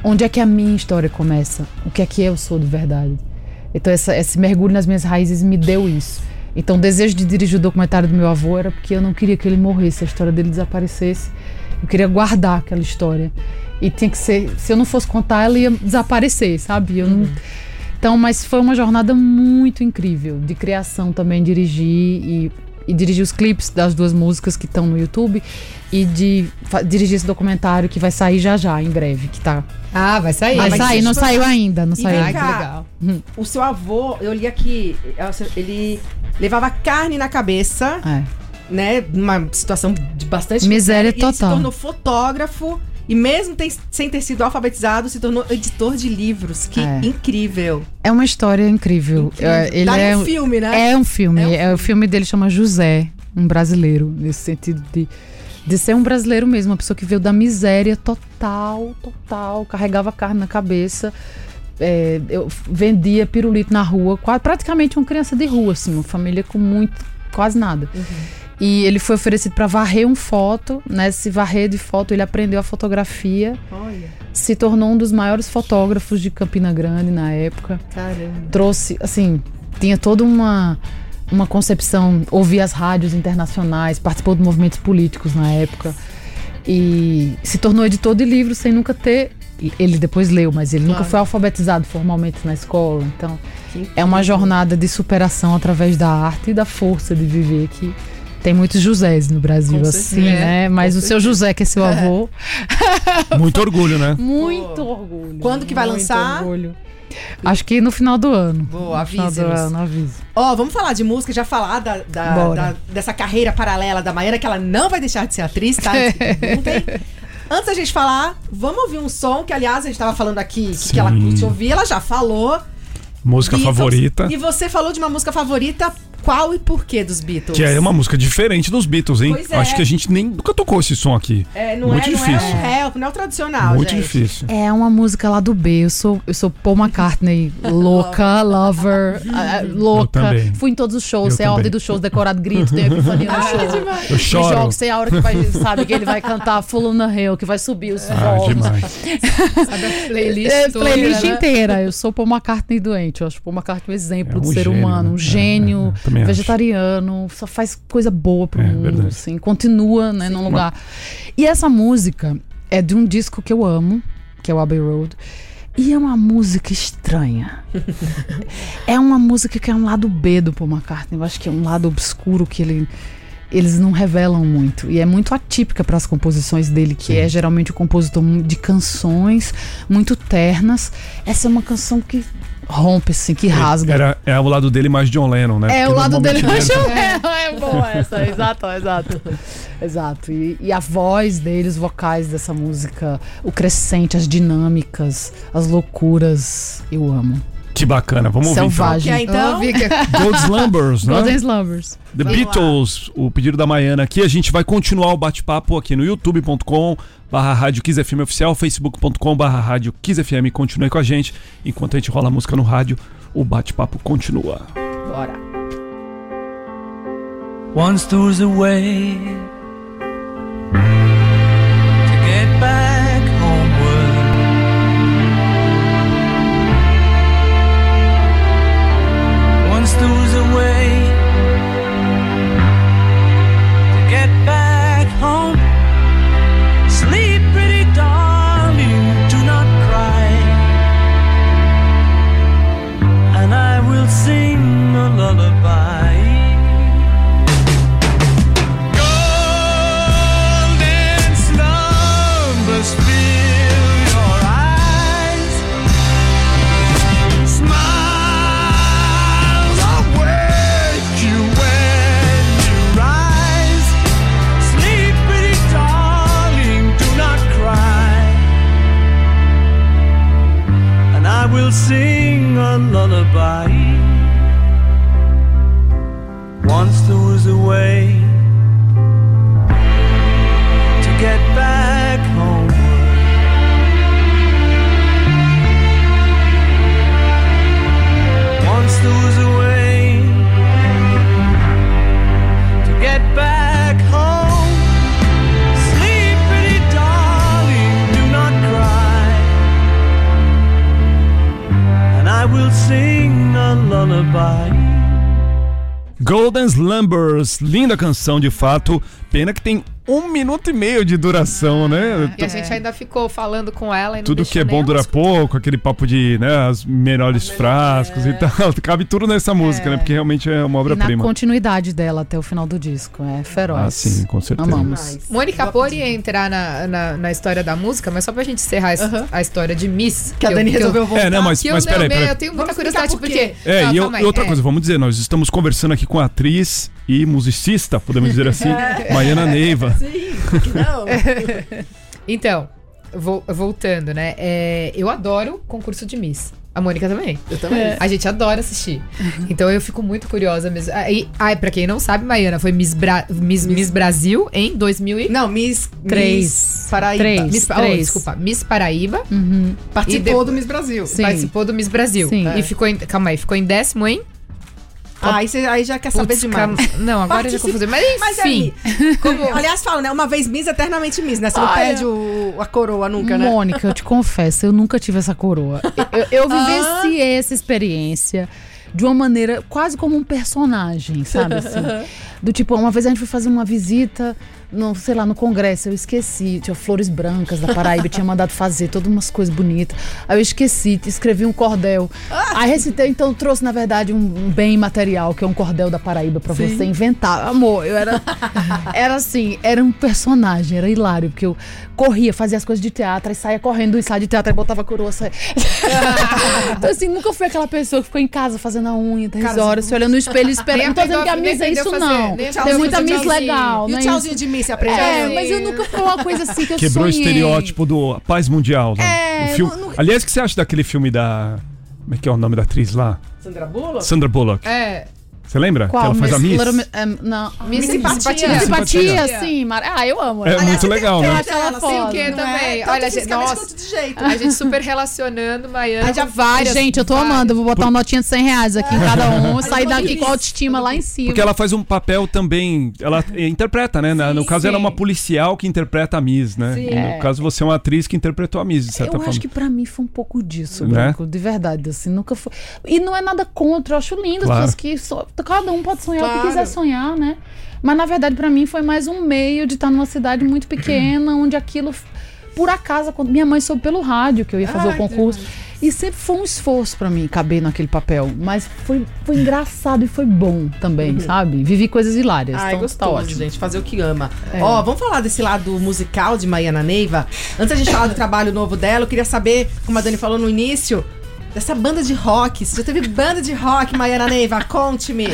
Onde é que a minha história começa? O que é que eu sou de verdade? Então essa- esse mergulho nas minhas raízes me deu isso. Então o desejo de dirigir o documentário do meu avô era porque eu não queria que ele morresse, a história dele desaparecesse. Eu queria guardar aquela história. E tinha que ser, se eu não fosse contar, ela ia desaparecer, sabe? Eu não- Então, mas foi uma jornada muito incrível de criação também, dirigir e, e dirigir os clipes das duas músicas que estão no YouTube e de dirigir esse documentário que vai sair já já, em breve, que tá. Ah, vai sair. Vai sair, não saiu ainda, não saiu. Ai, que legal. O seu avô, eu li aqui, ele levava carne na cabeça, É. né? Numa situação de bastante Miséria e Ele se total. tornou fotógrafo e mesmo tem- sem ter sido alfabetizado, se tornou editor de livros. Que É. incrível. É uma história incrível. Incrível. É, Ele Daria é um filme, né? É um filme. É um É o filme dele chama José, um brasileiro, nesse sentido de, de ser um brasileiro mesmo, uma pessoa que veio da miséria total, total, carregava carne na cabeça, é, eu vendia pirulito na rua, quase, praticamente uma criança de rua, assim, uma família com muito, quase nada. E ele foi oferecido para varrer um foto, nesse varrer de foto ele aprendeu a fotografia, Olha, se tornou um dos maiores fotógrafos de Campina Grande na época caramba. trouxe, assim, tinha toda uma, uma concepção, ouvia as rádios internacionais, participou de movimentos políticos na época e se tornou editor de livros sem nunca ter. Ele depois leu, mas ele nunca Claro. foi alfabetizado formalmente na escola. Então, é uma jornada de superação através da arte e da força de viver que tem muitos Josés no Brasil, assim, né? Mas Com o seu José, que é seu avô, Muito orgulho, né? muito orgulho. Quando que vai muito lançar? orgulho. Acho que no final do ano. Boa, No final do avise-nos. ano, avise. Ó, vamos falar de música, já falar da, da- da- dessa carreira paralela da Maiana, que ela não vai deixar de ser atriz, tá? Antes da gente falar, vamos ouvir um som que, aliás, a gente tava falando aqui que, que ela curte ouvir, ela já falou. Música Beatles. favorita. E você falou de uma música favorita, qual e por que dos Beatles? Que é uma música diferente dos Beatles, hein? Pois é. Acho que a gente nem nunca tocou esse som aqui. É, não Muito é, difícil. Não é o help, não é o tradicional, Muito gente. difícil. É uma música lá do B. Eu sou, eu sou Paul McCartney, louca, lover, ah, louca. também. Fui em todos os shows, Eu sei a ordem também. dos shows, decorado grito, tem epifania no show. Eu choro. jogo, sei a hora que vai, sabe, que ele vai cantar Full on the Hill, que vai subir os Ah, demais. Sabe a playlist É, toda, playlist né? inteira. Eu sou Paul McCartney doente. Eu acho Paul McCartney um exemplo É um do ser gênio, humano, né? um É, gênio, é, também acho. vegetariano, só faz coisa boa pro É, mundo, verdade. assim, continua, né, num lugar. E essa música é de um disco que eu amo, que é o Abbey Road. E é uma música estranha. é uma música que é um lado B do Paul McCartney. Eu acho que é um lado obscuro que ele eles não revelam muito. E é muito atípica para as composições dele, que é geralmente o compositor de canções muito ternas. Essa é uma canção que rompe, assim, que rasga. Era, é o lado dele mais John Lennon, né? É, Porque o lado dele normalmente eu ele- acho é, é boa essa, exato, exato. Exato. E, e a voz dele, os vocais dessa música, o crescente, as dinâmicas, as loucuras, eu amo. Que bacana. Vamos ouvir Que Selvagem. então, Ouvi que- então. Gold Slumbers, né? Golden Slumbers. The Beatles, o pedido da Maiana aqui. A gente vai continuar o bate-papo aqui no youtube.com barra rádio Kiss FM oficial, facebook.com barra rádio Kiss FM. Continue com a gente. Enquanto a gente rola a música no rádio, o bate-papo continua. bora. Once there was sing a lullaby. Once there was a way Golden Slumbers, linda canção de fato. Pena que tem um minuto e meio de duração, né? E a gente ainda ficou falando com ela e não Tudo que é bom dura escutar. pouco, aquele papo de, né, as melhores frascos e tal. Cabe tudo nessa música, né? Porque realmente é uma na obra-prima. continuidade dela até o final do disco. É feroz. Ah, sim, com certeza. Amamos. Nice. Mônica pôde entrar na, na, na história da música, mas só pra gente encerrar es- Aham. a história de Miss. Que a eu- Dani eu- resolveu voltar. É, né, mas, Que eu, mas não, peraí, né, peraí. eu tenho muita Vamos curiosidade por porque. quê. É, Não, e, eu- e outra é. coisa, vamos dizer, nós estamos conversando aqui com a atriz e musicista, podemos dizer assim, Maiana Neiva. Sim, que não. Então, vo- voltando, né? é, eu adoro concurso de Miss. A Mônica também. Eu também. A gente adora assistir. Então eu fico muito curiosa mesmo. Aí, ai, pra quem não sabe, Maiana foi Miss, Bra- Miss, Miss Brasil em 2000 e... Não, Miss, Três. Miss Paraíba. Três. Miss, oh, desculpa, Miss Paraíba. Participou E de- do Miss Brasil. Sim. Participou do Miss Brasil. Sim. E ficou em, calma aí, ficou em décimo em... Ah, aí, você, aí já quer saber Putz, demais. Não, agora eu já Participa- confusão. Mas enfim. Mas Como... Aliás, fala, né? Uma vez Miss, eternamente Miss, né? Você não Olha. perde o, a coroa nunca, né? Mônica, eu te confesso, eu nunca tive essa coroa. Eu, eu vivenciei essa experiência de uma maneira quase como um personagem, sabe? Assim, do tipo, uma vez a gente foi fazer uma visita, no, sei lá, no congresso, eu esqueci, tinha flores brancas da Paraíba, tinha mandado fazer todas umas coisas bonitas. Aí eu esqueci, escrevi um cordel. Aí recitei, então trouxe, na verdade, um, bem material, que é um cordel da Paraíba, pra você inventar. Amor, eu era. Era assim, era um personagem, era hilário, porque eu corria, fazia as coisas de teatro, e saía correndo do ensaio de teatro e botava a coroa. Saia... então, assim, nunca fui aquela pessoa que ficou em casa fazendo a unha 10 Cara, horas, se olhando no espelho e esperando. Não tô dizendo que a Miss é isso, fazer, não. Tem muita Miss legal, E o né? tchauzinho de Miss, você aprendeu? É, mas eu nunca foi uma coisa assim que eu Quebrou o estereótipo do paz mundial. Né? É, O filme- não- não- Aliás, o que você acha daquele filme da. Como é que é o nome da atriz lá? Sandra Bullock? Sandra Bullock. É. Você lembra? Qual? Que ela faz a Miss? É, não. Miss Simpatia. Simpatia. Miss Simpatia, sim. Mar... Ah, eu amo. É ela. muito legal, eu né? acho ela Ela, foda. Sim, o quê Não também? é? Olha, gente, nossa. de jeito. A gente super relacionando Maiana Aí já- várias. Gente, eu tô várias. amando. Eu vou botar uma notinha de 100 reais aqui em cada um. Sair daqui com a autoestima lá em cima. Porque ela faz um papel também. Ela interpreta, né? Na- no caso, ela é uma sim. policial que interpreta a Miss, né? Sim. No caso, você é uma atriz que interpretou a Miss, de certa Eu forma. acho que pra mim foi um pouco disso, Né? Branco, de verdade, assim, nunca foi. E não é nada contra, eu acho lindo as pessoas que cada um pode sonhar o Claro. que quiser sonhar, né? Mas na verdade pra mim foi mais um meio de estar numa cidade muito pequena, onde aquilo por acaso, quando minha mãe soube pelo rádio que eu ia fazer Ai, o concurso, e sempre foi um esforço pra mim caber naquele papel, mas foi, foi engraçado e foi bom também, sabe? Vivi coisas hilárias, Ai, então gostoso, tá ótimo. gente, fazer o que ama. É. Ó, vamos falar desse lado musical de Maiana Neiva. Antes da gente falar do trabalho novo dela, eu queria saber, como a Dani falou no início, dessa banda de rock. Você já teve banda de rock, Maiana Neiva? Conte-me.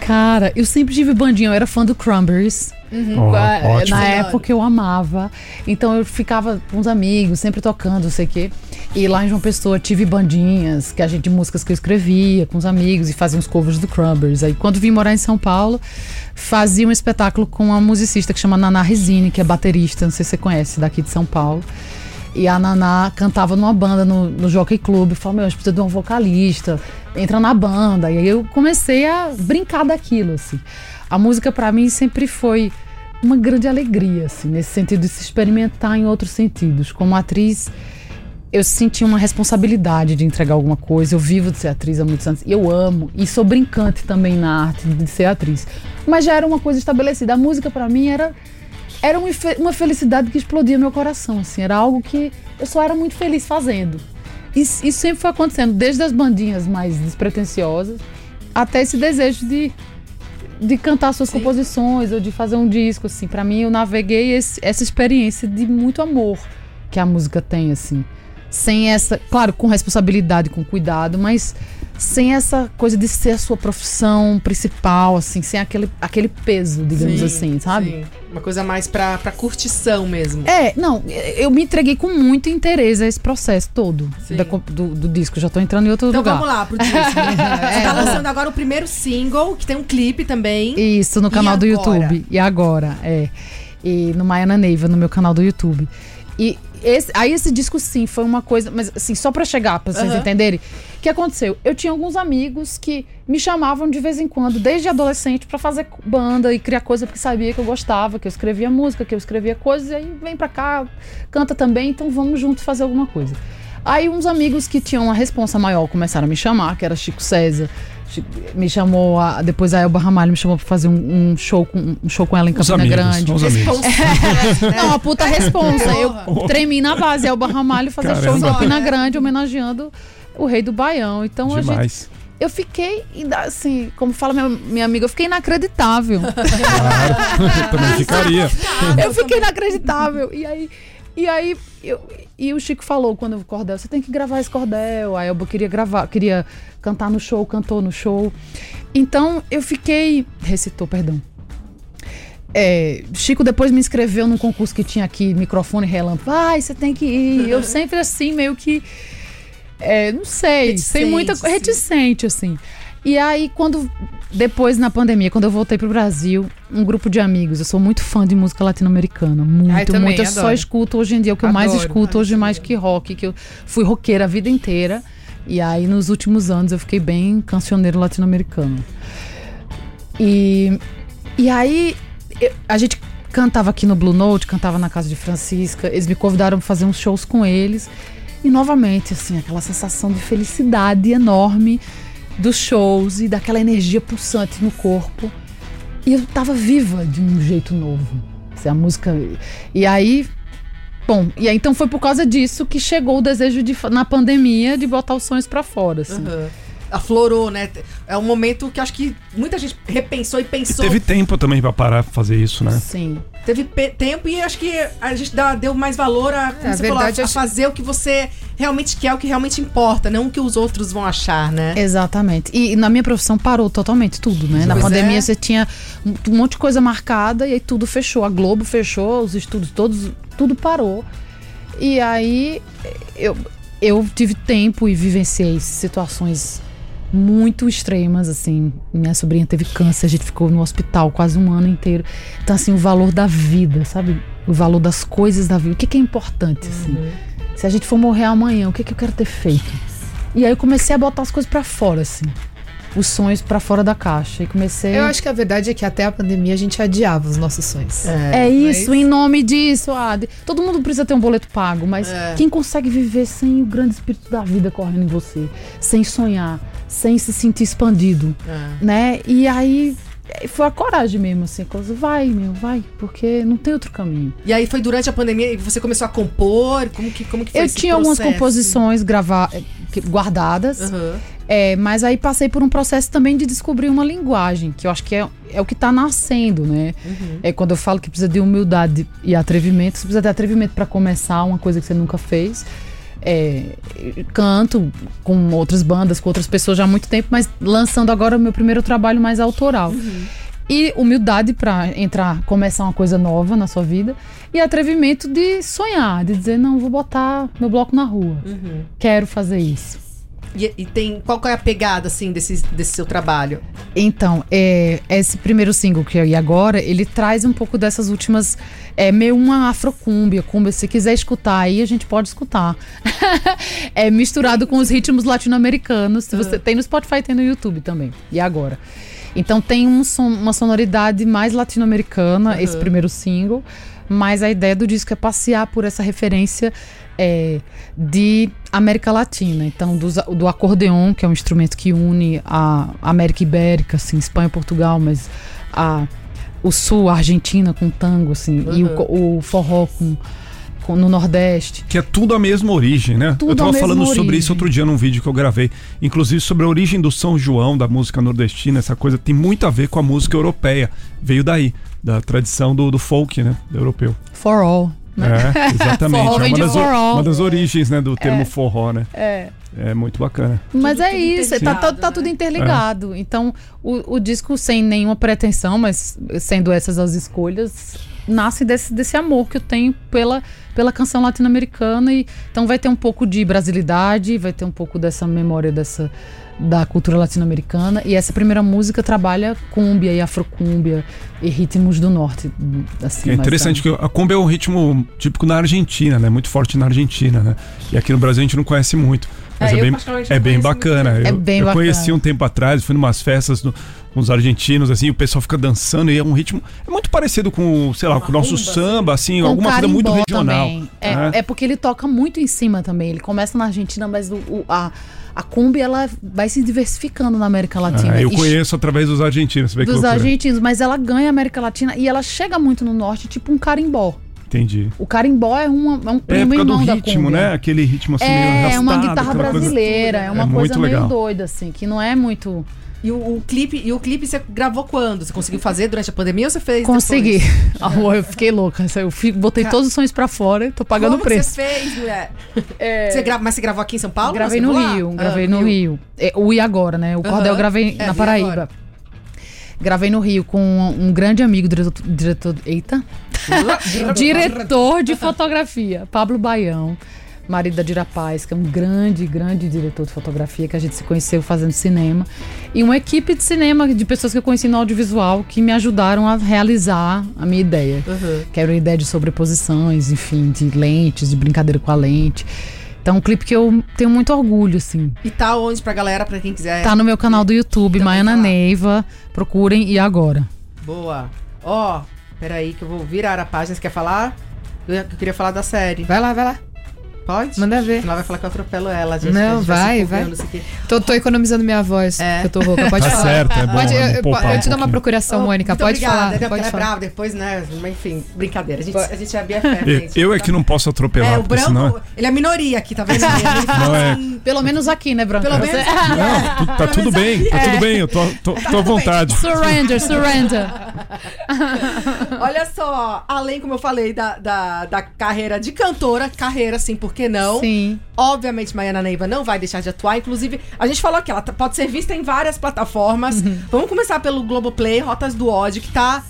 Cara, eu sempre tive bandinha, eu era fã do Cranberries. Ó, Ah, ótimo. Na época eu amava. Então eu ficava com os amigos, sempre tocando, não sei o quê. E lá em João Pessoa tive bandinhas, que a gente, músicas que eu escrevia com os amigos e fazia uns covers do Cranberries. Aí quando vim morar em São Paulo, fazia um espetáculo com uma musicista que chama Naná Resine, que é baterista, não sei se você conhece, daqui de São Paulo. E a Naná cantava numa banda no, no Jockey Club. Falou, meu, a gente precisa de um vocalista. Entra na banda. E aí eu comecei a brincar daquilo, assim. A música pra mim sempre foi uma grande alegria, assim, nesse sentido de se experimentar em outros sentidos. Como atriz, eu senti uma responsabilidade de entregar alguma coisa. Eu vivo de ser atriz há muitos anos. Eu amo. E sou brincante também na arte de ser atriz. Mas já era uma coisa estabelecida. A música pra mim era era uma, fe- uma felicidade que explodia meu coração, assim, era algo que eu só era muito feliz fazendo. E isso sempre foi acontecendo, desde as bandinhas mais despretensiosas até esse desejo de, de cantar suas composições ou de fazer um disco, assim. Para mim, eu naveguei esse- essa experiência de muito amor que a música tem, assim. Sem essa, claro, com responsabilidade, com cuidado, mas sem essa coisa de ser a sua profissão principal, assim, sem aquele, aquele peso, digamos Sim, assim, sabe? sim. Uma coisa mais pra, pra curtição mesmo. É, não, eu me entreguei com muito interesse a esse processo todo da do, do disco. Já tô entrando em outro Então lugar. vamos lá pro disco. Você tá lançando agora o primeiro single, que tem um clipe também. Isso, no canal do agora? YouTube. E agora, é. E no Maiana Neiva, no meu canal do YouTube. E esse- aí esse disco, sim, foi uma coisa. Mas assim, só pra chegar, pra vocês Aham. entenderem. O que aconteceu? Eu tinha alguns amigos que me chamavam de vez em quando, desde adolescente, pra fazer banda e criar coisa porque sabia que eu gostava, que eu escrevia música, que eu escrevia coisas, e aí vem pra cá, canta também, então vamos juntos fazer alguma coisa. Aí uns amigos que tinham uma responsa maior começaram a me chamar, que era Chico César. Chico- Me chamou, a- depois a Elba Ramalho me chamou pra fazer um, um show, com, um show com ela em Os Campina amigos, Grande. os amigos. Não, a puta responsa. Eu tremi na base, Elba Ramalho fazer show em Caramba. Campina Grande, homenageando o rei do Baião. Então a gente, Demais. eu fiquei, assim, como fala minha, minha amiga, eu fiquei inacreditável. Eu também ficaria. eu fiquei inacreditável. E aí, e aí eu, e o Chico falou quando o cordel, você tem que gravar esse cordel. A Elba queria gravar, queria cantar no show, cantou no show. Então eu fiquei, recitou, perdão. É, Chico depois me inscreveu num concurso que tinha aqui, microfone relâmpago. Ai, você tem que ir. Eu sempre assim, meio que É, não sei, Reticente, sem muita assim. reticente assim. E aí quando depois na pandemia, quando eu voltei pro Brasil, um grupo de amigos, eu sou muito fã de música latino-americana, muito, também, muito. Eu só adoro. escuto hoje em dia o que eu mais escuto hoje mais que rock, que eu fui roqueira a vida inteira. E aí nos últimos anos eu fiquei bem cancioneiro latino-americano. E e aí eu- a gente cantava aqui no Blue Note, cantava na casa de Francisca. Eles me convidaram para fazer uns shows com eles. E novamente, assim, aquela sensação de felicidade enorme dos shows e daquela energia pulsante no corpo. E eu tava viva de um jeito novo. Assim, a música. E aí. Bom, e aí então foi por causa disso que chegou o desejo de, na pandemia de botar os sonhos pra fora, assim. Aham. Aflorou, né? É um momento que acho que muita gente repensou e pensou. Teve tempo também pra parar pra fazer isso, né? Sim. Teve tempo e acho que a gente dá- deu mais valor a, É, a falou, a- verdade, a acho- fazer o que você realmente quer, o que realmente importa, não o que os outros vão achar, né? Exatamente. E, e na minha profissão parou totalmente tudo, né? Na Pois pandemia é. você tinha um, um monte de coisa marcada e aí tudo fechou. A Globo fechou, os estudos todos, tudo parou. E aí eu, eu tive tempo e vivenciei situações muito extremas, assim. Minha sobrinha teve câncer, a gente ficou no hospital quase um ano inteiro. Então, assim, o valor da vida, sabe? O valor das coisas da vida. O que, que é importante, assim? Se a gente for morrer amanhã, o que, que eu quero ter feito? E aí eu comecei a botar as coisas pra fora, assim. Os sonhos pra fora da caixa. E comecei. Eu acho que a verdade é que até a pandemia a gente adiava os nossos sonhos. É isso, em nome disso, Adi. Todo mundo precisa ter um boleto pago, mas É. quem consegue viver sem o grande espírito da vida correndo em você, sem sonhar, sem se sentir expandido, É. né? E aí foi a coragem mesmo, assim, a coisa, vai, meu, vai, porque não tem outro caminho. E aí foi durante a pandemia e você começou a compor? Como que, como que foi Eu tinha algumas processo? composições grava eh, que- guardadas, Aham. É, mas aí passei por um processo também de descobrir uma linguagem, que eu acho que é, é o que tá nascendo, né? É quando eu falo que precisa de humildade e atrevimento, você precisa ter atrevimento para começar uma coisa que você nunca fez. É, canto com outras bandas, com outras pessoas já há muito tempo, mas lançando agora o meu primeiro trabalho mais autoral. E humildade para entrar, começar uma coisa nova na sua vida. E atrevimento de sonhar, de dizer, não, vou botar meu bloco na rua. Uhum. Quero fazer isso. E, e tem qual é a pegada assim desse, desse seu trabalho? Então, é, esse primeiro single que eu e agora, ele traz um pouco dessas últimas. É meio uma afrocúmbia, cumbia. Se quiser escutar aí, a gente pode escutar. é misturado com os ritmos latino-americanos. Se você tem no Spotify, tem no YouTube também. E agora? Então tem um som- uma sonoridade mais latino-americana, esse primeiro single. Mas a ideia do disco é passear por essa referência é, de América Latina. Então, dos- do acordeon, que é um instrumento que une a América Ibérica, assim, Espanha e Portugal, mas a, o sul, a Argentina com tango, assim, e o, co- o forró com, com- no Nordeste. Que é tudo a mesma origem, né? Tudo eu tava a mesma falando sobre origem. isso outro dia num vídeo que eu gravei. Inclusive sobre a origem do São João, da música nordestina, essa coisa tem muito a ver com a música europeia. Veio daí, da tradição do, do folk, né? Do europeu. For all. Né? É, exatamente. Forró é vem uma das, o- for all. uma das origens, né, do termo forró, né? É. É muito bacana. Mas Tudo- é tudo isso, tá, interligado, tá, tá né? tudo interligado. Então, o, o disco, sem nenhuma pretensão, mas sendo essas as escolhas, nasce desse, desse amor que eu tenho pela, pela canção latino-americana. E, então, vai ter um pouco de brasilidade, vai ter um pouco dessa memória dessa da cultura latino-americana. E essa primeira música trabalha cúmbia e afrocúmbia e ritmos do norte. Assim, É interessante que a cumbia é um ritmo típico na Argentina, né? Muito forte na Argentina, né? E aqui no Brasil a gente não conhece muito. Mas É, é, eu bem, é bem bacana. bem. É Eu, bem eu bacana. conheci um tempo atrás, fui numas festas no- com os argentinos, assim, o pessoal fica dançando e é um ritmo. É muito parecido com, sei lá, com o nosso rumba, samba, assim, Com alguma coisa muito regional. É, né? é porque ele toca muito em cima também. Ele começa na Argentina, mas o, o- a, a cumbia ela vai se diversificando na América Latina. Ah, eu E conheço através dos argentinos, você vê dos argentinos, mas ela ganha a América Latina e ela chega muito no norte, tipo um carimbó. Entendi. O carimbó é, uma, é um É primo época do irmão da ritmo, né? Aquele ritmo assim meio É, arrastado. uma guitarra aquela coisa- brasileira, é uma É coisa meio legal. doida, assim, que não é muito. E o, o clipe, e o clipe você gravou quando? Você conseguiu fazer durante a pandemia ou você fez Consegui. Amor, eu fiquei louca. Eu fui- botei todos os sonhos pra fora, tô pagando o preço. você fez, mulher? Você gra... Mas você gravou aqui em São Paulo? Gravei Você no? Rio, Ah, gravei no Rio. É, o E Agora, né? O cordel eu gravei É, na Paraíba. Agora. Gravei no Rio com um grande amigo, diretor, diretor eita, diretor de fotografia, Pablo Baião. Marido da Dira Paz, que é um grande, grande diretor de fotografia, que a gente se conheceu fazendo cinema. E uma equipe de cinema de pessoas que eu conheci no audiovisual que me ajudaram a realizar a minha ideia. Que era uma ideia de sobreposições, enfim, de lentes, de brincadeira com a lente. Então, um clipe que eu tenho muito orgulho, assim. E tá onde pra galera, pra quem quiser? Tá no meu canal do YouTube, Maiana. Neiva. Procurem e agora. Boa. Ó, peraí que eu vou virar a página. Você quer falar? Eu, eu queria falar da série. Vai lá, vai lá. Pode? Manda ver. Ela vai falar que eu atropelo ela, gente. Não, que a gente vai, vai. aqui. Tô, tô economizando minha voz, É. porque eu tô rouca. Pode Tá falar. certo, é bom, Pode, é eu, eu, um eu te dou uma procuração, Mônica. Muito Pode obrigada, falar. Porque Pode ela é falar. brava depois, né? Mas, Enfim, brincadeira. A gente, a gente é BFF, Eu, gente. eu é que não posso atropelar, É, o porque branco, senão. ele é minoria aqui, tá vendo? Fala Não é. assim, Pelo menos aqui, né, Branca? Pelo menos Não, tu- tá tudo bem, tá tudo bem, eu tô, tô, tô à vontade. Surrender, surrender. Olha só, além, como eu falei, da, da, da carreira de cantora, carreira, sim, por que não? Sim. Obviamente, Maiana Neiva não vai deixar de atuar. Inclusive, a gente falou que ela pode ser vista em várias plataformas. Vamos começar pelo Globoplay, Rotas do Ódio, que tá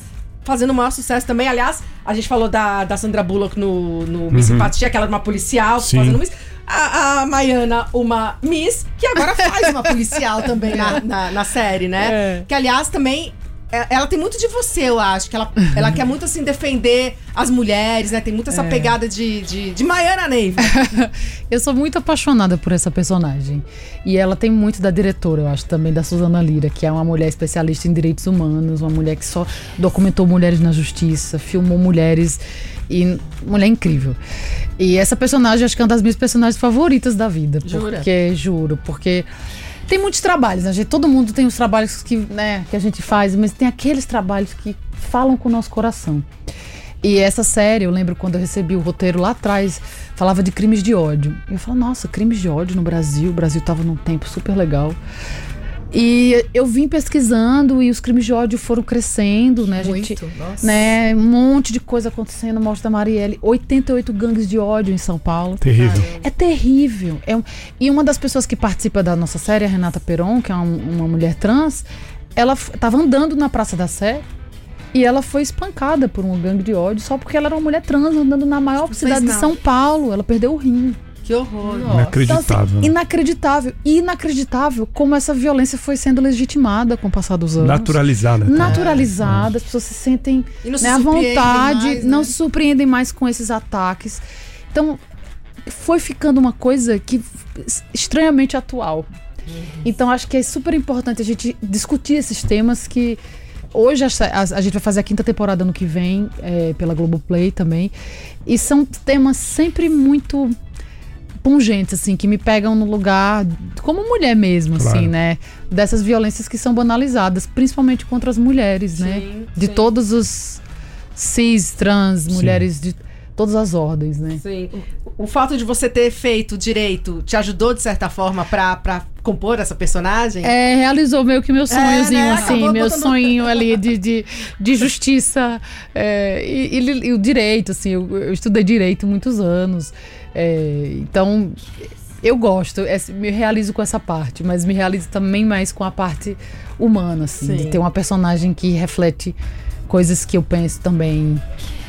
fazendo o maior sucesso também. Aliás, a gente falou da, da Sandra Bullock no, no Miss Simpatia, que ela era uma policial Sim. fazendo Miss. A, a Maiana, uma Miss, que agora faz uma policial também na, na, na série, né? É. Que, aliás, também. É- Ela tem muito de você, eu acho. Que ela, ela quer muito, assim, defender as mulheres, né? Tem muito essa pegada de, de, de Maiana Neiva. Eu sou muito apaixonada por essa personagem. E ela tem muito da diretora, eu acho, também, da Suzana Lira, que é uma mulher especialista em direitos humanos, uma mulher que só documentou mulheres na justiça, filmou mulheres. E mulher incrível. E essa personagem, acho que é uma das minhas personagens favoritas da vida. Jura? Porque, juro, porque. Tem muitos trabalhos, né? gente? Todo mundo tem os trabalhos que, né, que a gente faz, mas tem aqueles trabalhos que falam com o nosso coração. E essa série, eu lembro quando eu recebi o roteiro lá atrás, falava de crimes de ódio. E eu falei, nossa, crimes de ódio no Brasil. O Brasil tava num tempo super legal. E eu vim pesquisando e os crimes de ódio foram crescendo, né? A gente, Muito, nossa. né? Um monte de coisa acontecendo, morte da Marielle. 88 gangues de ódio em São Paulo. Terrível. É terrível. É um- E uma das pessoas que participa da nossa série, a Renata Peron, que é um- uma mulher trans, ela f- tava andando na Praça da Sé e ela foi espancada por um gangue de ódio só porque ela era uma mulher trans andando na maior fez cidade de. São Paulo. Ela perdeu o rim. Que horror. Então, Inacreditável. assim, né? inacreditável. E inacreditável como essa violência foi sendo legitimada com o passar dos anos. Naturalizada. Naturalizada, as pessoas se sentem não se né, à vontade, mais, não né? se surpreendem mais com esses ataques. Então, foi ficando uma coisa que estranhamente atual. Então, acho que é super importante a gente discutir esses temas que. Hoje a, a- a gente vai fazer a quinta temporada no que vem, é, pela Globoplay também. E são temas sempre muito pungentes, assim, que me pegam no lugar como mulher mesmo, Claro. assim, né? Dessas violências que são banalizadas, principalmente contra as mulheres, né? Sim, De sim. todos os cis, trans, mulheres de todas as ordens, né? Sim. O, o fato de você ter feito direito te ajudou, de certa forma, pra, pra compor essa personagem? É, realizou meio que meu sonhozinho, né? assim, Acabou meu botando- sonho ali de, de, de justiça é, e, e- e o direito, assim, eu, eu estudei direito muitos anos, é, então eu gosto, é, me realizo com essa parte, mas me realizo também mais com a parte humana, assim, Sim. de ter uma personagem que reflete coisas que eu penso também.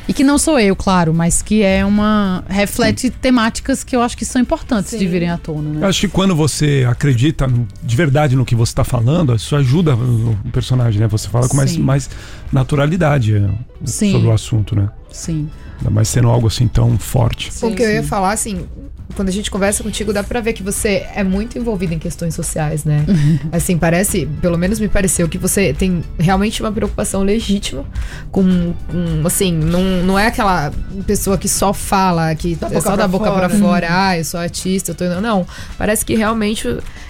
E que não sou eu, claro, mas que é uma. reflete temáticas que eu acho que são importantes de Sim. virem à tona, né? Eu acho que quando você acredita no- de verdade no que você está falando, isso ajuda o personagem, né? Você fala com mais, Sim. mais naturalidade é, Sim. sobre o assunto, né? Sim. Ainda mais sendo algo assim tão forte. O que eu ia falar, assim, quando a gente conversa contigo, dá pra ver que você é muito envolvido em questões sociais, né? assim, parece, pelo menos me pareceu, que você tem realmente uma preocupação legítima com, com, assim, não, não é aquela pessoa que só fala, que Da é só pra da boca fora. pra fora, ah, eu sou artista, eu tô indo. Não, parece que realmente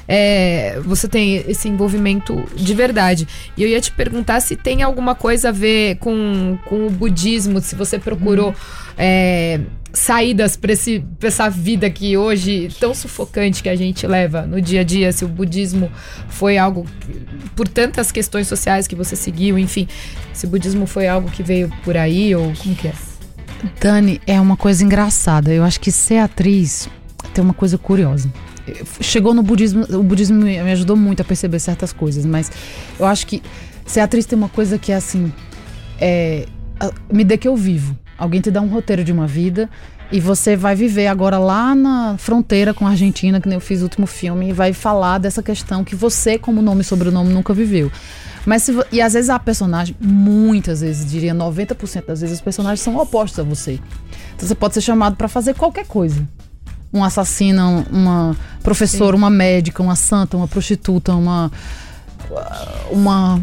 é, você tem esse envolvimento de verdade. E eu ia te perguntar se tem alguma coisa a ver com, com o budismo, se você procurou é, saídas para essa vida que hoje tão sufocante que a gente leva no dia a dia, se o budismo foi algo que- por tantas questões sociais que você seguiu, enfim, se o budismo foi algo que veio por aí ou como que é? Dani, é uma coisa engraçada. Eu acho que ser atriz tem uma coisa curiosa. Chegou no budismo, o budismo me ajudou muito a perceber certas coisas, mas eu acho que ser atriz tem uma coisa que é assim: é, me dê que eu vivo. Alguém te dá um roteiro de uma vida E você vai viver agora lá na fronteira com a Argentina, que nem eu fiz o último filme, e vai falar dessa questão que você, como nome e sobrenome, nunca viveu. Mas se, e às vezes a personagem, muitas vezes, diria 90% das vezes, os personagens são opostos a você. Então você pode ser chamado para fazer qualquer coisa. Um assassino, um- uma professora, uma médica, uma santa, uma prostituta, uma uma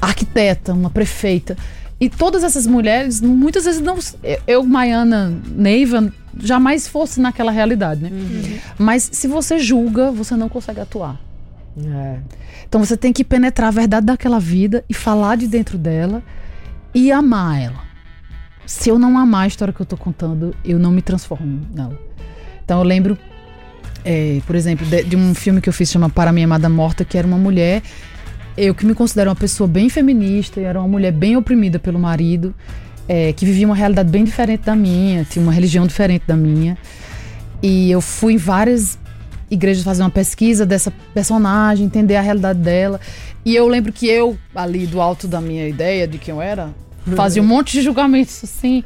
arquiteta, uma prefeita. E todas essas mulheres, muitas vezes não. Eu, Maiana Neiva, jamais fosse naquela realidade, né? Mas se você julga, você não consegue atuar. É. Então você tem que penetrar a verdade daquela vida e falar de dentro dela e amar ela. Se eu não amar a história que eu tô contando, eu não me transformo nela. Então eu lembro, é, por exemplo, de, de um filme que eu fiz chama Para Minha Amada Morta, que era uma mulher, eu que me considero uma pessoa bem feminista, e era uma mulher bem oprimida pelo marido, é, que vivia uma realidade bem diferente da minha, tinha uma religião diferente da minha. E eu fui em várias igrejas fazer uma pesquisa dessa personagem, entender a realidade dela. E eu lembro que eu, ali do alto da minha ideia de quem eu era, fazia um monte de julgamentos assim.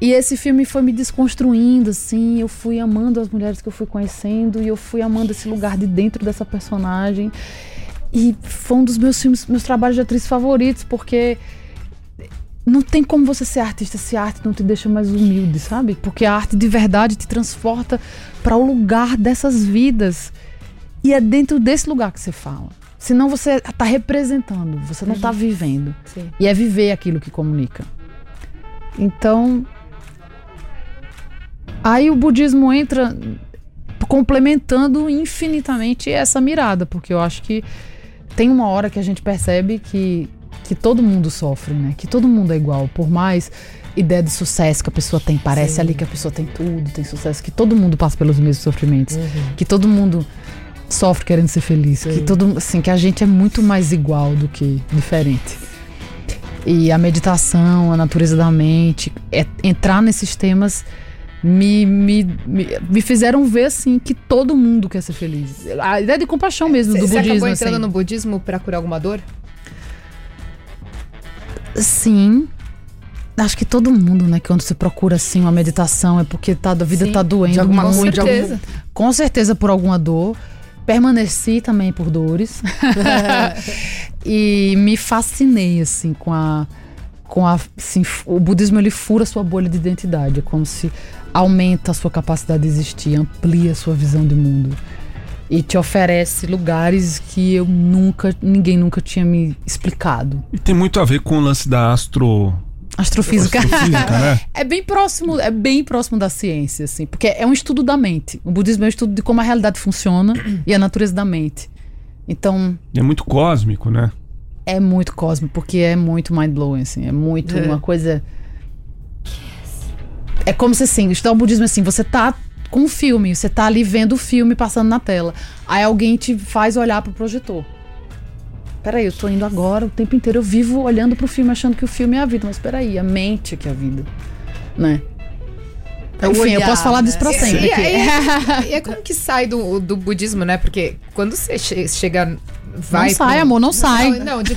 E esse filme foi me desconstruindo, assim. Eu fui amando as mulheres que eu fui conhecendo e eu fui amando esse lugar de dentro dessa personagem. E foi um dos meus filmes, meus trabalhos de atriz favoritos, porque não tem como você ser artista se a arte não te deixa mais humilde, sabe? Porque a arte de verdade te transporta para o lugar dessas vidas. E é dentro desse lugar que você fala. Senão você tá representando, você não tá vivendo. Sim. E é viver aquilo que comunica. Então. Aí o budismo entra complementando infinitamente essa mirada, porque eu acho que tem uma hora que a gente percebe que, que todo mundo sofre, né? Que todo mundo é igual. Por mais ideia de sucesso que a pessoa tem, parece Sim. ali que a pessoa tem tudo, tem sucesso, que todo mundo passa pelos mesmos sofrimentos, que todo mundo sofre querendo ser feliz, que Sim. todo assim, que a gente é muito mais igual do que diferente. E a meditação, a natureza da mente, é- entrar nesses temas me, me, me, fizeram ver assim que todo mundo quer ser feliz. A ideia de compaixão mesmo do Você budismo. acabou entrando assim. no budismo pra curar alguma dor? Sim. Acho que todo mundo, né, que quando você procura assim uma meditação é porque tá, a vida Sim, tá doendo de alguma- muito. de algum- certeza. Com certeza por alguma dor. Permaneci também por dores. e me fascinei assim com a com a assim, o budismo ele fura sua bolha de identidade, é como se aumenta a sua capacidade de existir, amplia a sua visão de mundo e te oferece lugares que eu nunca ninguém nunca tinha me explicado. E tem muito a ver com o lance da astro... Astrofísica. astrofísica, né? É bem próximo, é bem próximo da ciência, assim, porque é um estudo da mente. O budismo é um estudo de como a realidade funciona e a natureza da mente. Então, é muito cósmico, né? é muito cósmico, porque é muito mind-blowing, assim, é muito É. uma coisa... É como se, assim, estudar o budismo, assim, você tá com um filme, você tá ali vendo o filme passando na tela, aí alguém te faz olhar pro projetor. Peraí, eu tô indo agora, o tempo inteiro eu vivo olhando pro filme, achando que o filme é a vida, mas peraí, a mente é que é a vida, né? É o Enfim, eu olhar, posso falar disso né? pra sempre E, e é como que sai do, do budismo, né? Porque quando você che- chega. Vai não sai, pro- amor, não sai. Não, não, assim,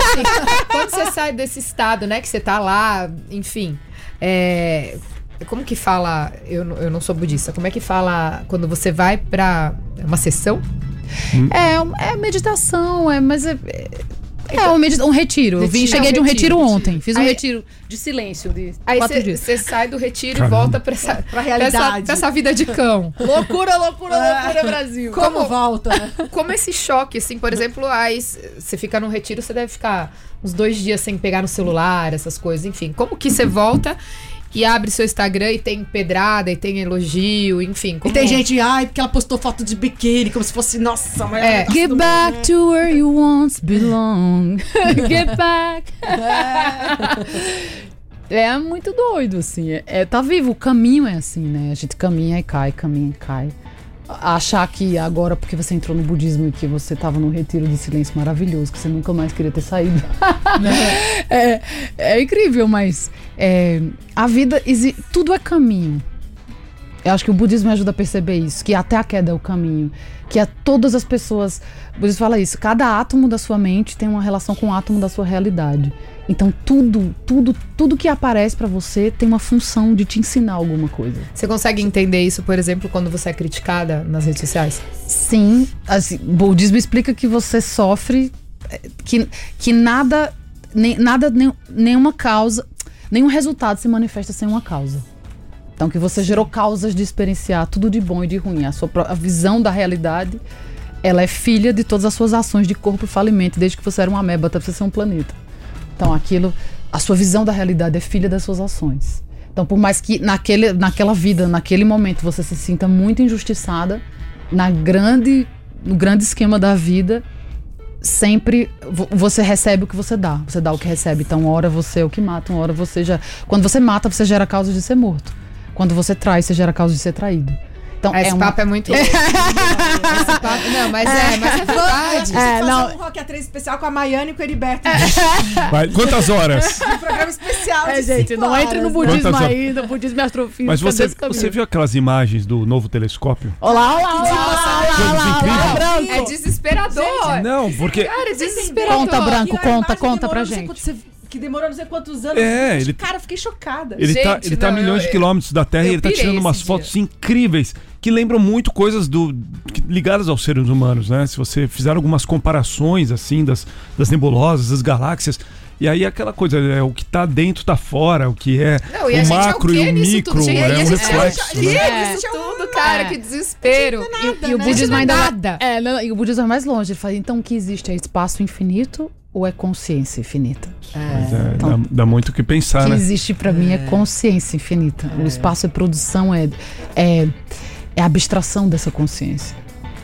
quando você sai desse estado, né? Que você tá lá, enfim. É, como que fala? Eu, não- eu não sou budista. Como é que fala quando você vai pra uma sessão? É, um- é meditação, é, mas é. é- É um, medita- um retiro. Eu vim, cheguei É um de um retiro, retiro, ontem. Fiz um Aí- retiro de silêncio de Aí quatro dias. você sai do retiro Caramba. e volta pra essa, Pra pra essa, realidade. pra essa vida de cão. Loucura, loucura, loucura, Brasil. Como, Como- volta, né? Como esse choque, assim, por exemplo, aí você fica num retiro, você deve ficar uns dois dias sem pegar no celular, essas coisas, enfim. Como que você volta e abre seu Instagram e tem pedrada e tem elogio, enfim. E como- tem gente, ai, porque ela postou foto de biquíni, como se fosse, nossa, mas É. Get back to where you once belong. Get back. é muito doido, assim. É, é- tá vivo. O caminho é assim, né? A gente caminha e cai, caminha e cai. Achar que agora, porque você entrou no budismo e que você tava num retiro de silêncio maravilhoso, que você nunca mais queria ter saído. é, é incrível, mas é, a vida, tudo é caminho. Eu acho que o budismo me ajuda a perceber isso, que até a queda é o caminho. Que a todas as pessoas. O budismo fala isso, cada átomo da sua mente tem uma relação com o átomo da sua realidade. Então tudo, tudo, tudo que aparece pra você tem uma função de te ensinar alguma coisa. Você consegue entender isso, por exemplo, quando você é criticada nas redes sociais? Sim, assim, o budismo explica que você sofre, eh, que, que nada, nem, nada, nem, nenhuma causa, nenhum resultado se manifesta sem uma causa. Então que você gerou causas de experienciar tudo de bom e de ruim. A sua a visão da realidade, ela é filha de todas as suas ações de corpo e falimento, desde que você era uma ameba até você ser um planeta. Então aquilo, a sua visão da realidade é filha das suas ações. Então por mais que naquele, naquela vida, naquele momento você se sinta muito injustiçada, na grande, no grande esquema da vida, sempre vo- você recebe o que você dá. Você dá o que recebe. Então, uma hora você é o que mata, uma hora você já. Quando você mata, você gera causa de ser morto. Quando você trai, você gera causa de ser traído. Então, Esse é uma... papo é muito louco. Esse papo- Não, mas é, mas é verdade. É, É, fazer não. um Rock A3 especial com a Maiane e com o Heriberto. Vai, quantas horas? Um programa especial É, gente, não horas, entre no né? budismo ainda, budismo e astrofísica. Mas você, você viu aquelas imagens do novo telescópio? Olá, olá, olá, olá, olá, olá. É desesperador. Não, porque. Cara, é desesperador. Conta, Branco, conta, conta pra gente. Que demorou não sei quantos anos. É, ele- Cara, eu fiquei chocada. Ele tá, Gente, ele tá a não, milhões eu- de quilômetros da Terra e ele tá tirando umas fotos incríveis que lembram muito coisas do que- ligadas aos seres humanos, né? Se você fizer algumas comparações assim das, das nebulosas, das galáxias, e aí aquela coisa, é o que tá dentro tá fora, o que é Não, e a o é o macro e o nisso micro, tudo? Gente, é e a um é o reflexo. né? É. nisso tudo, cara? É. Que desespero. E, e o Não budismo é ainda nada. É, não, e o budismo é mais longe. Ele fala, então o que existe é espaço infinito ou é consciência infinita? Mas é, Então- dá, dá muito o que O pensar, que né? existe pra mim é consciência infinita. O espaço é produção, é, é, é abstração dessa consciência.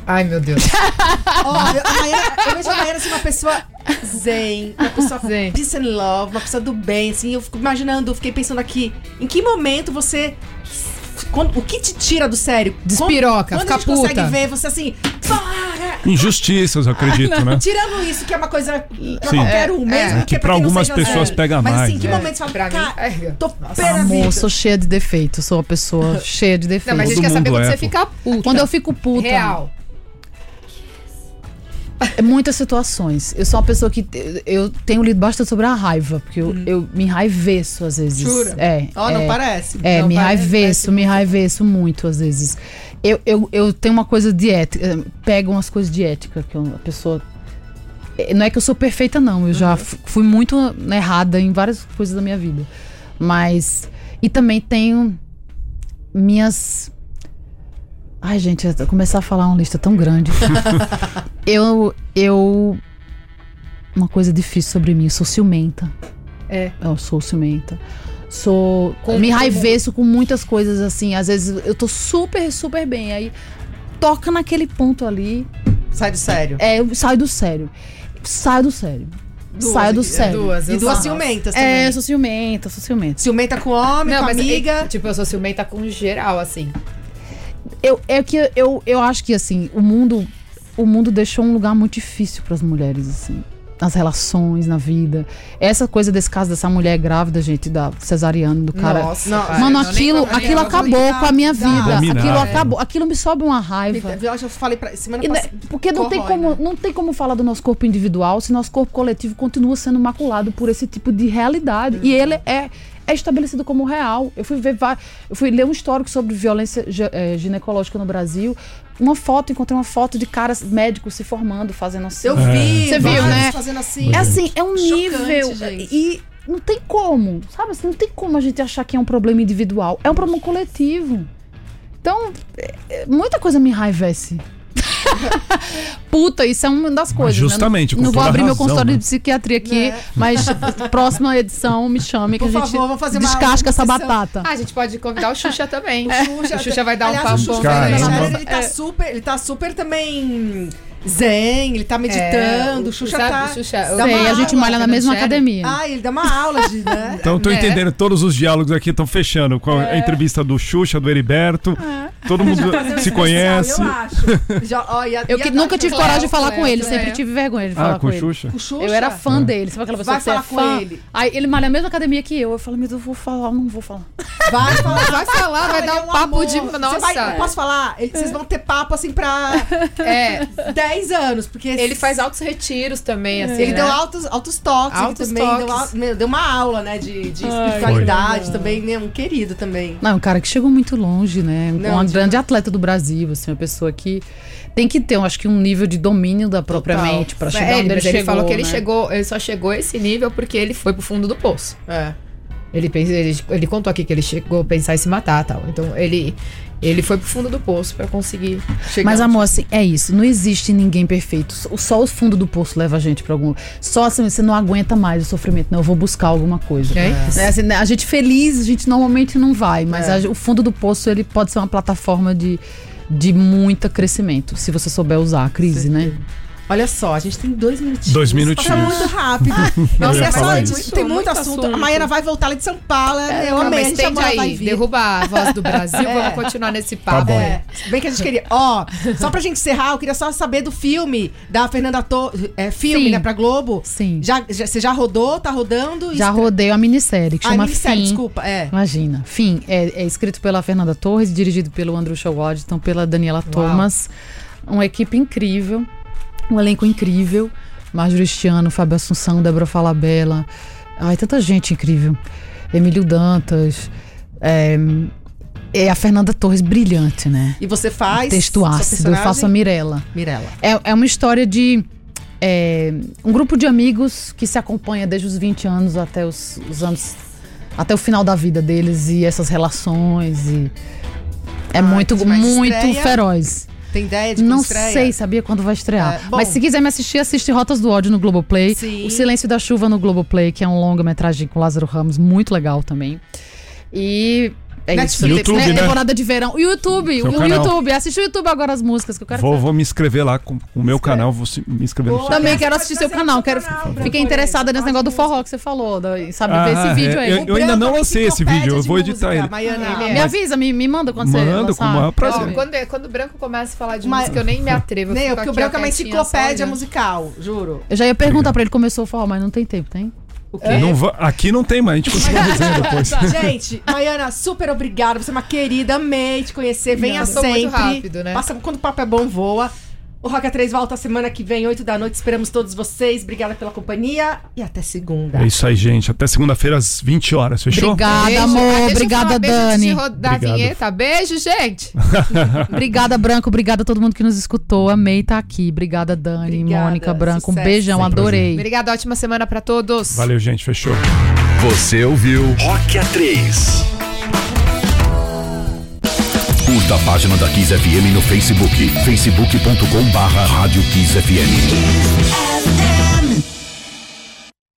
Ai, meu Deus. Ó, eu, a Maiana- eu vejo a Maiana assim, uma pessoa zen, uma pessoa Zen. peace and love, uma pessoa do bem, assim. Eu fico imaginando, eu fiquei pensando aqui, em que momento você. Quando- o que te tira do sério? Despiroca, quando fica a gente consegue puta. ver você assim. "Para!" Injustiças, eu acredito, né? Tirando isso, que é uma coisa pra Sim. qualquer um, É, mesmo é, que, que pra não algumas pessoas pega Mas mais, assim, em que né? momento você fala, Pra cara, é. tô pé da Amor, sou cheia de defeitos. Sou uma pessoa cheia de Não, defeitos. mas a gente Todo quer saber quando é, você pô. fica puta. Quando eu fico puta. Real. É muitas situações. Eu sou uma pessoa que. Eu tenho lido bastante sobre a raiva, porque eu, eu me enraiveço às vezes. Jura? É. Ó, é, não parece. É, Não me parece, enraiveço, me enraiveço muito às vezes. Eu, eu, eu tenho uma coisa de ética. eh, Pego umas coisas de ética que a pessoa. eh, Não é que eu sou perfeita, não. Eu já fu- fui muito né, errada em várias coisas da minha vida. Mas. E também tenho minhas. Ai, gente, começar a falar uma lista tão grande. eu. Eu. Uma coisa difícil sobre mim, eu sou ciumenta. É. Eu sou ciumenta. Sou. Com- me enraiveço com muitas coisas assim. Às vezes eu tô super, super bem. Aí toca naquele ponto ali. Sai do sério. É, eu saio do sério. Saio do sério. Duas saio do é sério. duas, E duas ciumentas também. É, eu sou ciumenta, sou ciumenta. Ciumenta com homem, Não, com mas amiga. é- tipo, eu sou ciumenta com geral, assim. Eu, é que eu, eu acho que assim, o mundo, o mundo deixou um lugar muito difícil para as mulheres, assim. Nas relações, na vida. Essa coisa desse caso dessa mulher grávida, gente, da cesariana, do cara. Nossa, Não, cara, Mano, aquilo, aquilo acabou com a minha vida. Abominável. Aquilo É. acabou. Aquilo me sobe uma raiva. Eu acho que eu falei pra semana né, passada. Porque não tem, como, não tem como falar do nosso corpo individual se nosso corpo coletivo continua sendo maculado por esse tipo de realidade. E ele é, é estabelecido como real. Eu fui ver eu fui ler um histórico sobre violência eh, ginecológica no Brasil. Uma foto, encontrei uma foto de caras médicos se formando, fazendo assim. Eu vi. Você viu, né? Fazendo assim. É assim, é um Chocante, nível. gente. E não tem como, sabe assim, não tem como a gente achar que é um problema individual. É um problema coletivo. Então, é- é- muita coisa me enraivece. Puta, isso é uma das coisas. justamente, né? com Não vou abrir meu razão, consultório né? de psiquiatria aqui, Né? mas próxima edição me chame que Por a gente favor, vamos fazer uma- descasca uma essa batata. Ah, a gente pode convidar o Xuxa também. Xuxa, o Xuxa vai dar Aliás, um o papo bom. Ele tá É. super, ele tá super também zen, ele tá meditando, É, o Xuxa sabe, tá... o Xuxa- dá Sei, a gente malha na Fernando mesma academia. Ah, ele dá uma aula de, né? Então, tô Né? entendendo, todos os diálogos aqui estão fechando. Com a entrevista do Xuxa, do Heriberto. Todo mundo um se especial, conhece. Eu acho. Já, ó, ia- Eu que nunca tive falar coragem de falar com com ele, sempre é. tive vergonha de falar Ah, com com o ele. Xuxa? O Xuxa. Eu era fã dele, sabe aquela pessoa Vai que você é falar com fã? ele. Aí ele malha na mesma academia que eu. Eu falei, meu Deus, eu vou falar, não vou falar. Vai falar. Vai falar, vai dar é um papo de- nossa. posso falar? Vocês vão ter papo assim pra É, 10 anos, porque ele faz altos retiros também, assim, Ele né? deu altos, altos toques Altos também. Deu, toques. meu, deu uma aula, né? De, de espiritualidade também, né? Um querido também. Não, é um cara que chegou muito longe, né? Não, uma grande atleta do Brasil, assim, uma pessoa que tem que ter, eu acho que um nível de domínio da própria Total. mente pra É, chegar ele, onde ele mas chegou. ele falou que ele né? chegou, ele só chegou a esse nível porque ele foi pro fundo do poço. É. Ele, pensa, ele, ele contou aqui que ele chegou a pensar em se matar tal. Então ele, ele foi pro fundo do poço pra conseguir chegar. Mas, amor, assim, é isso. Não existe ninguém perfeito. Só- o fundo do poço leva a gente pra algum. Só assim, você não aguenta mais o sofrimento. Não, eu vou buscar alguma coisa. É. É, assim, né, a gente feliz, a gente normalmente não vai. Mas É. a- o fundo do poço, ele pode ser uma plataforma de, de muito crescimento. Se você souber usar a crise, né? Olha só, a gente tem dois minutinhos. Dois minutinhos. Passa muito rápido. Nossa, é só isso. Tem muito, Muito assunto. assunto. A Maiana vai voltar lá de São Paulo. né? eu amei. A mas gente tende amou, ela vai aí, derrubar a voz do Brasil, É. vamos continuar nesse papo. bom. É, bem que a gente queria. Ó, só pra gente encerrar, eu queria só saber do filme da Fernanda Torres. É, filme, Sim. né, pra Globo. Sim. Já, já- você já rodou? Tá rodando? Já Estre- rodei a minissérie, que Ah, chama minissérie, Fim. desculpa. É. Imagina. Fim, é, é escrito pela Fernanda Torres, dirigido pelo Andrew Shaw Waddington, pela Daniela Thomas. Uma equipe incrível, um elenco incrível. Marjorie Cristiano, Fábio Assunção, Débora Falabella. Ai, tanta gente incrível. Emílio Dantas. É, é a Fernanda Torres brilhante, né? E você faz. Texto ácido, eu faço a Mirella. Mirella. É, é uma história de é, um grupo de amigos que se acompanha desde os 20 anos até os, os anos. até o final da vida deles e essas relações. E é Ah, muito, muito Estreia? feroz. Tem ideia de Não estreia? sei, sabia quando vai estrear. É, bom. Mas se quiser me assistir, assiste Rotas do Ódio no Globoplay. Sim. O Silêncio da Chuva no Globoplay, que é um longa-metragem com Lázaro Ramos, muito legal também. E. É Netflix. isso. YouTube, É, né? Temporada de verão. O YouTube, Seu o canal. YouTube. Assiste o YouTube agora as músicas que eu quero Vou, vou me inscrever lá com o meu canal, vou se- me inscrever no seu. Também Você quero assistir seu canal. Quero, canal, fiquei interessada nesse negócio do forró que você falou. da- sabe, Ah, ver esse vídeo é. aí. Eu- eu ainda não é lancei esse vídeo, eu vou editar música, ele. Maiana. Ele é. Me avisa, me, me manda quando você Manda, lançar. com o maior prazer. Quando, quando o Branco começa a falar de Mas- música, eu nem me atrevo. Nem eu, fico porque o aqui, ó, Branco é uma quietinha, só enciclopédia olhando. musical, juro. Eu já ia perguntar pra ele, começou o forró, mas não tem tempo, tem? O quê? Não va- aqui não tem mais, a gente continua resenha depois. Gente, Maiana, super obrigada. Você é uma querida, amei te conhecer. Venha sempre. muito rápido, né? Passa, quando o papo é bom, voa. O Rock A3 volta semana que vem, 8 da noite. Esperamos todos vocês. Obrigada pela companhia e até segunda. É isso aí, gente. Até segunda-feira às 20 horas, fechou? Obrigada, Beijo. Ah, amor. deixa eu Obrigada, falar beijo Dani. de rodar a vinheta. Beijo, gente. Obrigada, Branco. Obrigada a todo mundo que nos escutou. Amei estar aqui. Obrigada, Dani, Obrigada, Mônica, Branco. Um sucesso. beijão, Foi um prazer. adorei. Obrigada, ótima semana pra todos. Valeu, gente. Fechou. Você ouviu Rock A3. Curta a página da Kiss FM no Facebook. facebook.com barra Rádio Kiss FM.